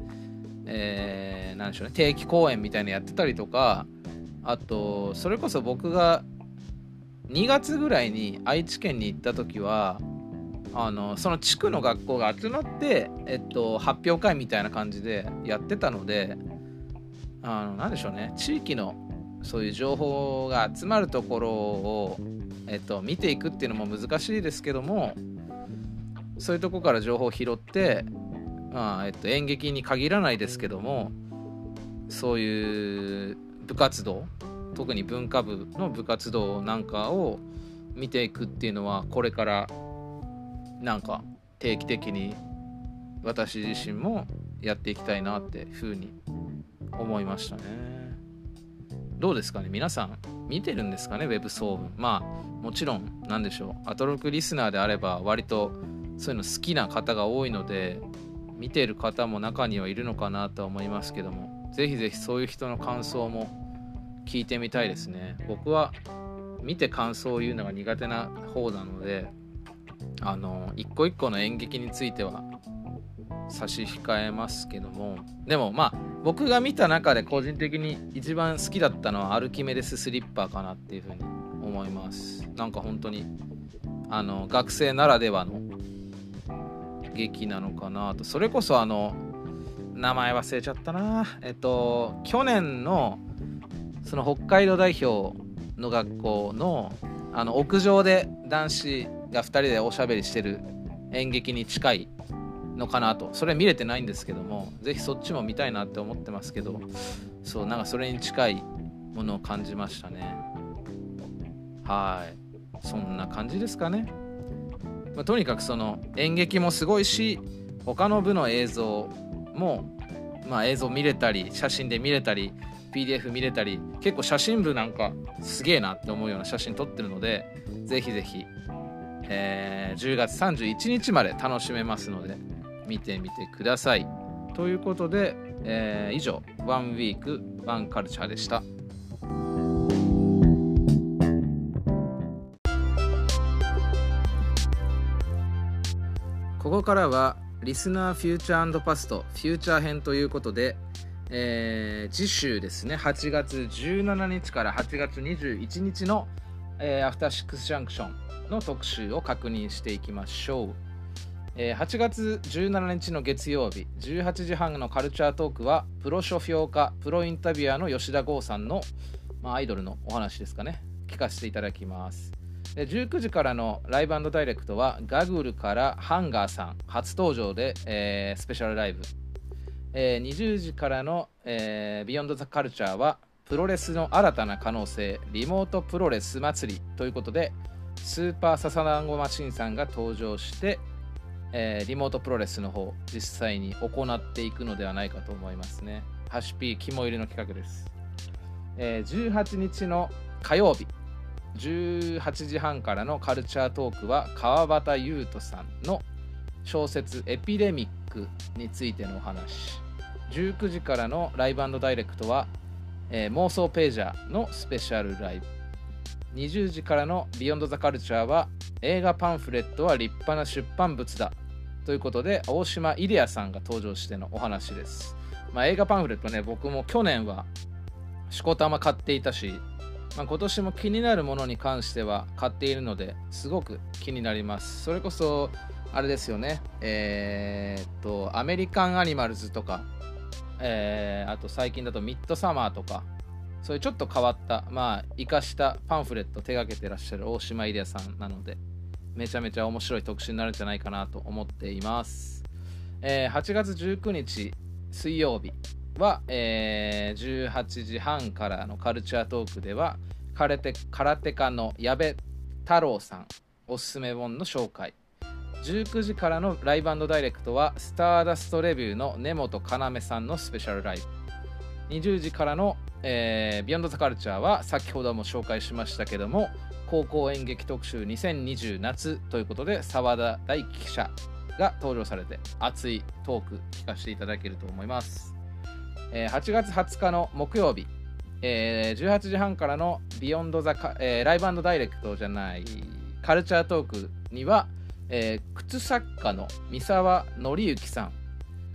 えー、なんでしょうね定期公演みたいなやってたりとかあとそれこそ僕が2月ぐらいに愛知県に行った時はあのその地区の学校が集まって、えっと、発表会みたいな感じでやってたのであの何でしょうね地域のそういう情報が集まるところを、えっと、見ていくっていうのも難しいですけどもそういうとこから情報を拾って、まあえっと、演劇に限らないですけどもそういう部活動特に文化部の部活動なんかを見ていくっていうのはこれからなんか定期的に私自身もやっていきたいなってふうに思いましたね。どうですかね？皆さん見てるんですかね？ウェブ総文まあもちろん何でしょう。アトロクリスナーであれば割とそういうの好きな方が多いので見てる方も中にはいるのかなとは思いますけどもぜひぜひそういう人の感想も聞いてみたいですね。僕は見て感想を言うのが苦手な方なのであの一個一個の演劇については差し控えますけども。でもまあ僕が見た中で個人的に一番好きだったのはアルキメデス・スリッパーかなっていうふうに思います。なんか本当にあの学生ならではの劇なのかなと。それこそあの名前忘れちゃったな。えっと去年のその北海道代表の学校のあの屋上で男子が2人でおしゃべりしてる演劇に近いのかなと。それ見れてないんですけどもぜひそっちも見たいなって思ってますけどそうなんかそれに近いものを感じましたね。はい。そんな感じですかね、まあ、とにかくその演劇もすごいし他の部の映像もまあ映像見れたり写真で見れたり PDF 見れたり結構写真部なんかすげえなって思うような写真撮ってるのでぜひぜひ、えー、10月31日まで楽しめますので見てみてください。ということで、えー、以上ワンウィークワンカルチャーでした。ここからはリスナーフューチャーパストフューチャー編ということでえー、次週ですね8月17日から8月21日の、えー、アフターシックスジャンクションの特集を確認していきましょう、えー、8月17日の月曜日18時半のカルチャートークはプロ書評家プロインタビュアーの吉田剛さんの、まあ、アイドルのお話ですかね聞かせていただきます。で19時からのライブダイレクトはガグルからハンガーさん初登場で、えー、スペシャルライブ。えー、20時からの、えー、ビヨンドザカルチャーはプロレスの新たな可能性リモートプロレス祭りということでスーパーササダンゴマシンさんが登場して、えー、リモートプロレスの方実際に行っていくのではないかと思いますね。ハシピー肝入りの企画です、えー、18日の火曜日。18時半からのカルチャートークは川端優斗さんの小説「エピデミック」についてのお話。19時からのライブダイレクトは、えー、妄想ページャーのスペシャルライブ。20時からのビヨンドザカルチャーは映画パンフレットは立派な出版物だ。ということで大島イデアさんが登場してのお話です、まあ、映画パンフレットね僕も去年はしこたま買っていたし、まあ、今年も気になるものに関しては買っているのですごく気になります。それこそあれですよね。えー、っとアメリカンアニマルズとかえー、あと最近だとミッドサマーとか、そういうちょっと変わった、まあ、生かしたパンフレット手がけてらっしゃる大島イデアさんなので、めちゃめちゃ面白い特集になるんじゃないかなと思っています。えー、8月19日水曜日。は、えー、18時半からのカルチャートークでは、空手家の矢部太郎さん、おすすめ本の紹介。19時からのライブダイレクトはスターダストレビューの根本要さんのスペシャルライブ20時からの、えー、ビヨンドザカルチャーは先ほども紹介しましたけども高校演劇特集2020夏ということで澤田大樹記者が登場されて熱いトーク聞かせていただけると思います、えー、8月20日の木曜日、えー、18時半からのビヨンドザカ、ライブダイレクトじゃないカルチャートークには、靴作家の三沢紀之さん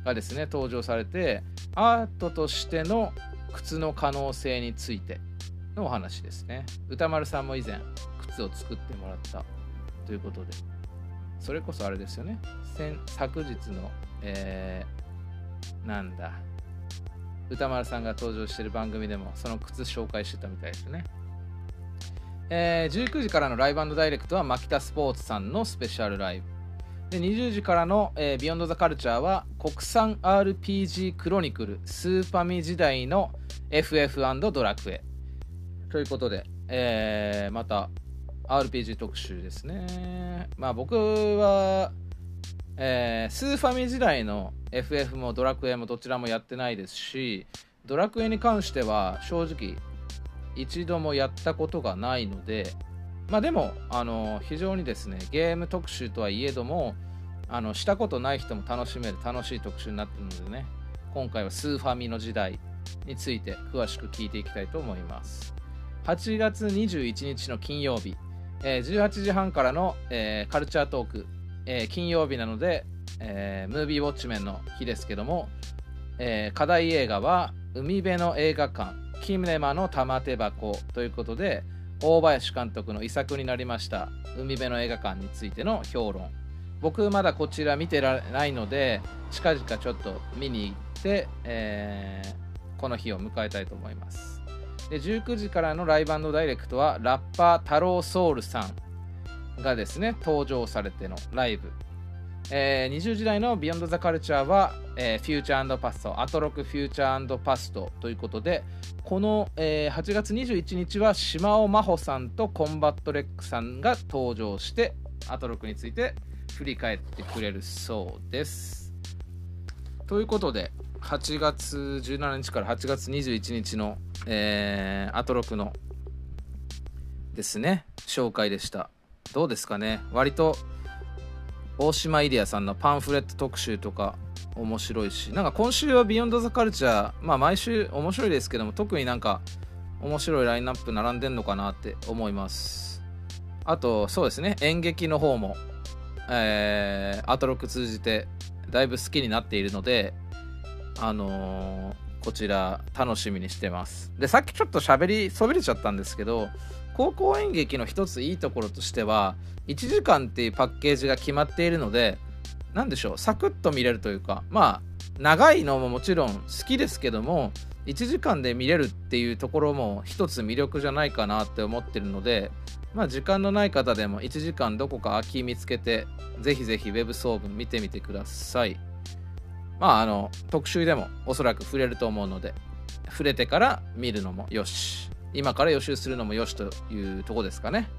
がですね登場されてアートとしての靴の可能性についてのお話ですね。歌丸さんも以前靴を作ってもらったということでそれこそあれですよね。昨日の、えー、なんだ歌丸さんが登場してる番組でもその靴紹介してたみたいですね。えー、19時からのライブダイレクトはマキタスポーツさんのスペシャルライブ。で20時からの、えー、ビヨンドザカルチャーは国産 RPG クロニクルスーパーミ時代の FF& ドラクエ。ということで、えー、また RPG 特集ですね。まあ僕は、えー、スーファミ時代の FF もドラクエもどちらもやってないですしドラクエに関しては正直一度もやったことがないのでまあでもあの非常にですねゲーム特集とはいえどもあのしたことない人も楽しめる楽しい特集になってるのでね今回はスーファミの時代について詳しく聞いていきたいと思います。8月21日の金曜日、えー、18時半からの、えー、カルチャートーク、えー、金曜日なので、えー、ムービーウォッチメンの日ですけども、えー、課題映画は海辺の映画館キムネマの玉手箱ということで大林監督の遺作になりました海辺の映画館についての評論。僕まだこちら見てられないので近々ちょっと見に行って、えー、この日を迎えたいと思います。で19時からのライブダイレクトはラッパー太郎ソウルさんがですね登場されてのライブえー、20時代のビヨンドザカルチャーは、えー、フューチャーパスト、アトロクフューチャーパストということで、この、えー、8月21日は島尾真帆さんとコンバット REC さんが登場して、アトロクについて振り返ってくれるそうです。ということで、8月17日から8月21日の、えー、アトロクのですね、紹介でした。どうですかね。割と大島イデアさんのパンフレット特集とか面白いし。なんか今週はビヨンドザカルチャーまあ毎週面白いですけども特になんか面白いラインナップ並んでんのかなって思います。あとそうですね。演劇の方もえー、アトロック通じてだいぶ好きになっているのであのー、こちら楽しみにしてます。でさっきちょっと喋りそびれちゃったんですけど高校演劇の一ついいところとしては1時間っていうパッケージが決まっているので何でしょうサクッと見れるというかまあ長いのももちろん好きですけども1時間で見れるっていうところも一つ魅力じゃないかなって思ってるのでまあ時間のない方でも1時間どこか空き見つけてぜひぜひ Web 総文見てみてください。まああの特集でもおそらく触れると思うので触れてから見るのもよし。今から予習するのもよしというとこですかね。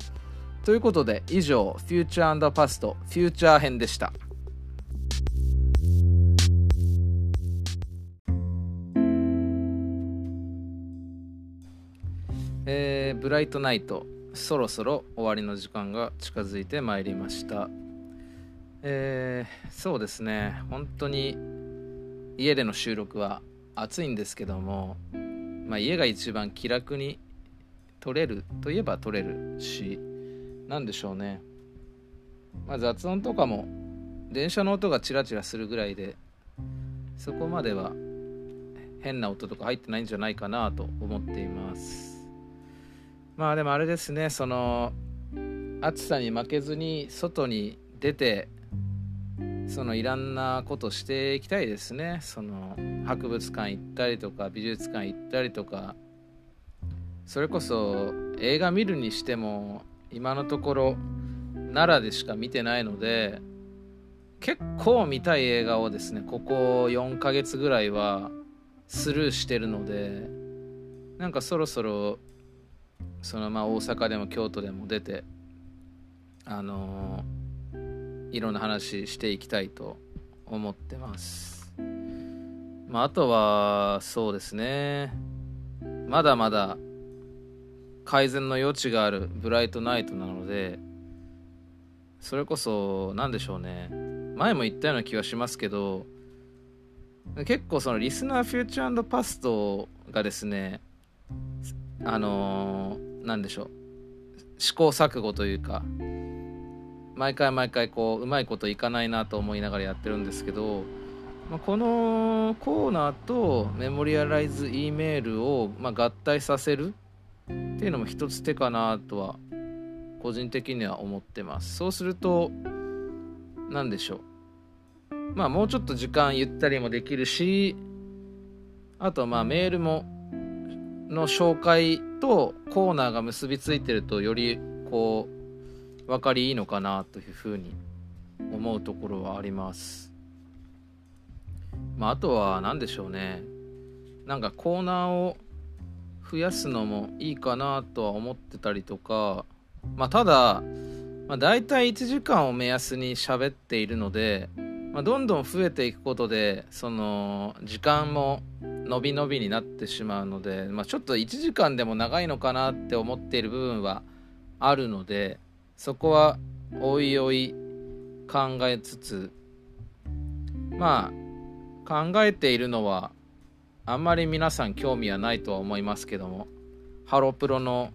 ということで以上フューチャーパストフューチャー編でした。えー、ブライトナイトそろそろ終わりの時間が近づいてまいりましたえー、そうですね本当に家での収録は暑いんですけどもまあ、家が一番気楽に撮れるといえば撮れるし何でしょうね、まあ、雑音とかも電車の音がチラチラするぐらいでそこまでは変な音とか入ってないんじゃないかなと思っています。まあでもあれですねその暑さに負けずに外に出てそのいろんなことしていきたいですね。その博物館行ったりとか美術館行ったりとか。それこそ映画見るにしても今のところ奈良でしか見てないので結構見たい映画をですねここ4ヶ月ぐらいはスルーしてるのでなんかそろそろそのまあ大阪でも京都でも出てあのーいろんな話していきたいと思ってます。まあ、あとはそうですね。まだまだ改善の余地があるブライトナイトなのでそれこそ何でしょうね。前も言ったような気がしますけど結構そのリスナーフューチャーパストがですねあの何でしょう。試行錯誤というか毎回毎回こううまいこといかないなと思いながらやってるんですけど、まあ、このコーナーとメモリアライズ E メールをま合体させるっていうのも一つ手かなとは個人的には思ってます。そうすると何でしょう。まあもうちょっと時間ゆったりもできるしあとまあメールもの紹介とコーナーが結びついてるとよりこう分かりいいのかなというふうに思うところはあります。まああとは何でしょうね。なんかコーナーを増やすのもいいかなとは思ってたりとか。まあただ、まあ、大体1時間を目安に喋っているので、まあ、どんどん増えていくことでその時間も伸び伸びになってしまうので、まあ、ちょっと1時間でも長いのかなって思っている部分はあるのでそこはおいおい考えつつまあ考えているのはあんまり皆さん興味はないとは思いますけどもハロプロの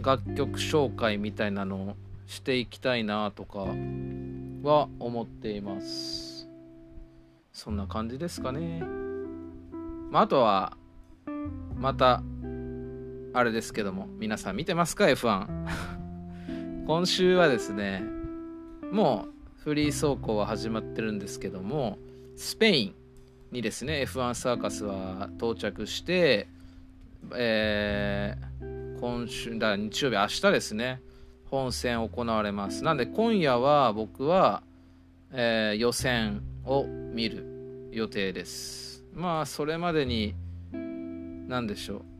楽曲紹介みたいなのをしていきたいなとかは思っています。そんな感じですかね。まあ、あとはまたあれですけども皆さん見てますか？F1 今週はですねもうフリー走行は始まってるんですけどもスペインにですね F1 サーカスは到着して、えー、今週だ日曜日明日ですね本戦行われます。なんで今夜は僕は、えー、予選を見る予定です。まあそれまでに何でしょう。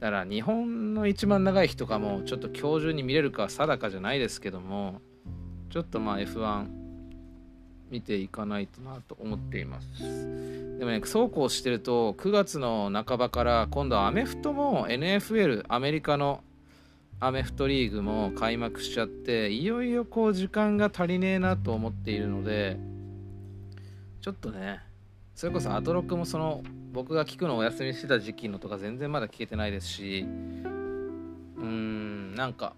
だから日本の一番長い日とかもちょっと今日中に見れるかは定かじゃないですけどもちょっとまあ F1 見ていかないとなと思っています。でもねそうこうしてると9月の半ばから今度はアメフトも NFL アメリカのアメフトリーグも開幕しちゃっていよいよこう時間が足りねえなと思っているのでちょっとねそれこそアトロックもその僕が聞くのをお休みしてた時期のとか全然まだ聞けてないですしうーんなんか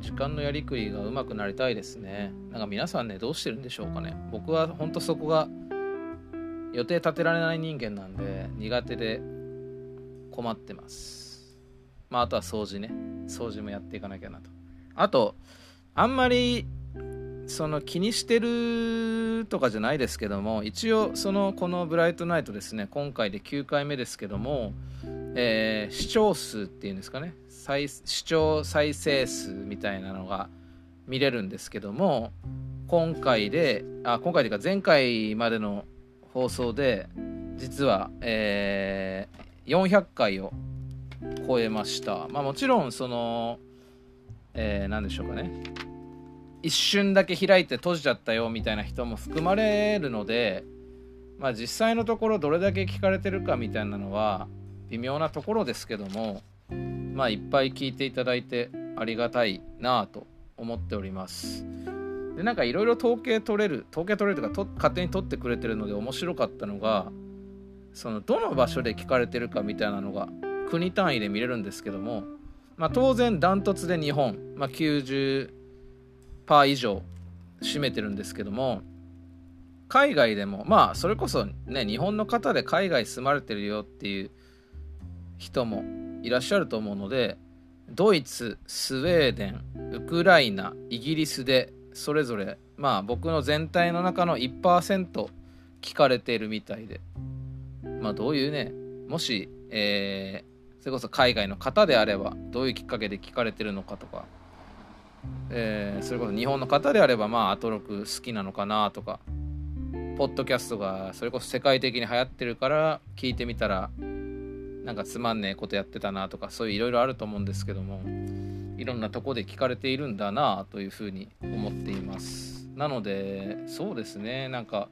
時間のやりくりがうまくなりたいですね。なんか皆さんねどうしてるんでしょうかね。僕はほんとそこが予定立てられない人間なんで苦手で困ってます。まああとは掃除ね。掃除もやっていかなきゃなと。あとあんまりその気にしてるとかじゃないですけども一応そのこの「ブライトナイト」ですね今回で9回目ですけども、えー、視聴数っていうんですかね再視聴再生数みたいなのが見れるんですけども今回であ今回というか前回までの放送で実は、えー、400回を超えました。まあもちろんその、えー、何でしょうかね。一瞬だけ開いて閉じちゃったよみたいな人も含まれるので、まあ、実際のところどれだけ聞かれてるかみたいなのは微妙なところですけどもまあいっぱい聞いていただいてありがたいなぁと思っております。でなんかいろいろ統計取れる統計取れるとかと勝手に取ってくれてるので面白かったのがそのどの場所で聞かれてるかみたいなのが国単位で見れるんですけども、まあ、当然ダントツで日本、まあ、90以上占めてるんですけども海外でもまあそれこそね日本の方で海外住まれてるよっていう人もいらっしゃると思うのでドイツスウェーデンウクライナイギリスでそれぞれまあ僕の全体の中の1%聞かれているみたいで。まあどういうねもし、えー、それこそ海外の方であればどういうきっかけで聞かれてるのかとかえー、それこそ日本の方であればまあアトロク好きなのかなとかポッドキャストがそれこそ世界的に流行ってるから聞いてみたらなんかつまんねえことやってたなとかそういういろいろあると思うんですけどもいろんなとこで聞かれているんだなというふうに思っています。なのでそうですねなんか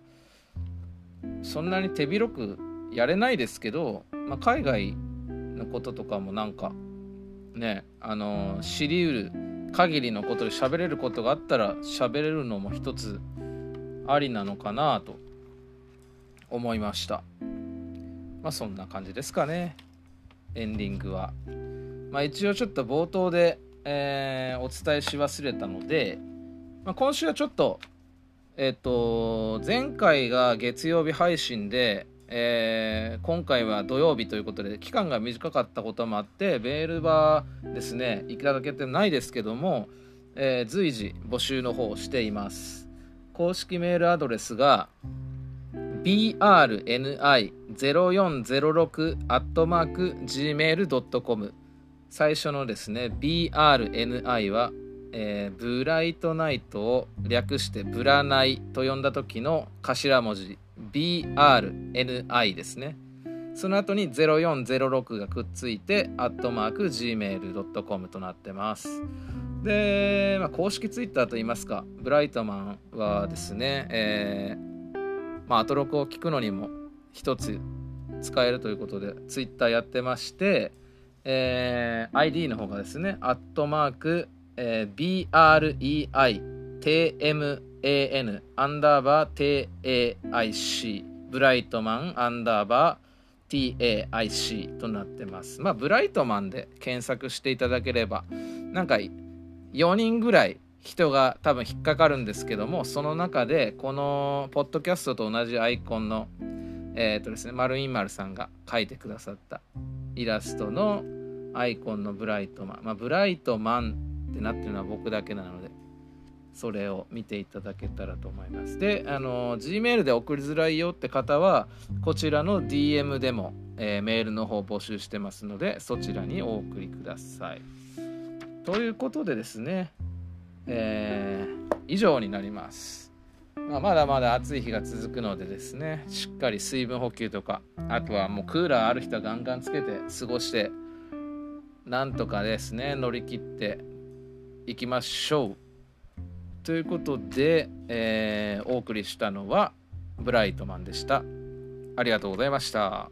そんなに手広くやれないですけど、まあ、海外のこととかもなんかねあの知りうる限りのことで喋れることがあったら喋れるのも一つありなのかなと思いました。まあそんな感じですかね。エンディングは。まあ一応ちょっと冒頭で、えー、お伝えし忘れたので、まあ、今週はちょっとえっ、ー、と前回が月曜日配信でえー、今回は土曜日ということで期間が短かったこともあってメールはですねいただけてないですけども、えー、随時募集の方をしています。公式メールアドレスが brni0406-gmail.com 最初のですね brni は、えー、ブライトナイトを略してブラナイと呼んだ時の頭文字 brni ですね。その後に0406がくっついてアットマーク gmail.com となってます。で、まあ、公式ツイッターといいますかブライトマンはですね、えー、まあ、アトロクを聞くのにも一つ使えるということでツイッターやってまして、えー、ID の方がですねアットマーク、えー、AN アンダーバー TAIC ブライトマンアンダーバー TAIC となってます。まあ、ブライトマンで検索していただければ、なんか4人ぐらい人が多分引っかかるんですけどもその中でこのポッドキャストと同じアイコンのえっ、ー、とですねマルインマルさんが描いてくださったイラストのアイコンのブライトマンまあブライトマンってなってるのは僕だけなのでそれを見ていただけたらと思いますであの Gmail で送りづらいよって方はこちらの DM でも、えー、メールの方募集してますのでそちらにお送りくださいということでですね、えー、以上になります。まあ、まだまだ暑い日が続くのでですね、しっかり水分補給とか、あとはもうクーラーある人はガンガンつけて過ごして、なんとかですね、乗り切っていきましょう。ということで、えー、お送りしたのはブライトマンでした。ありがとうございました。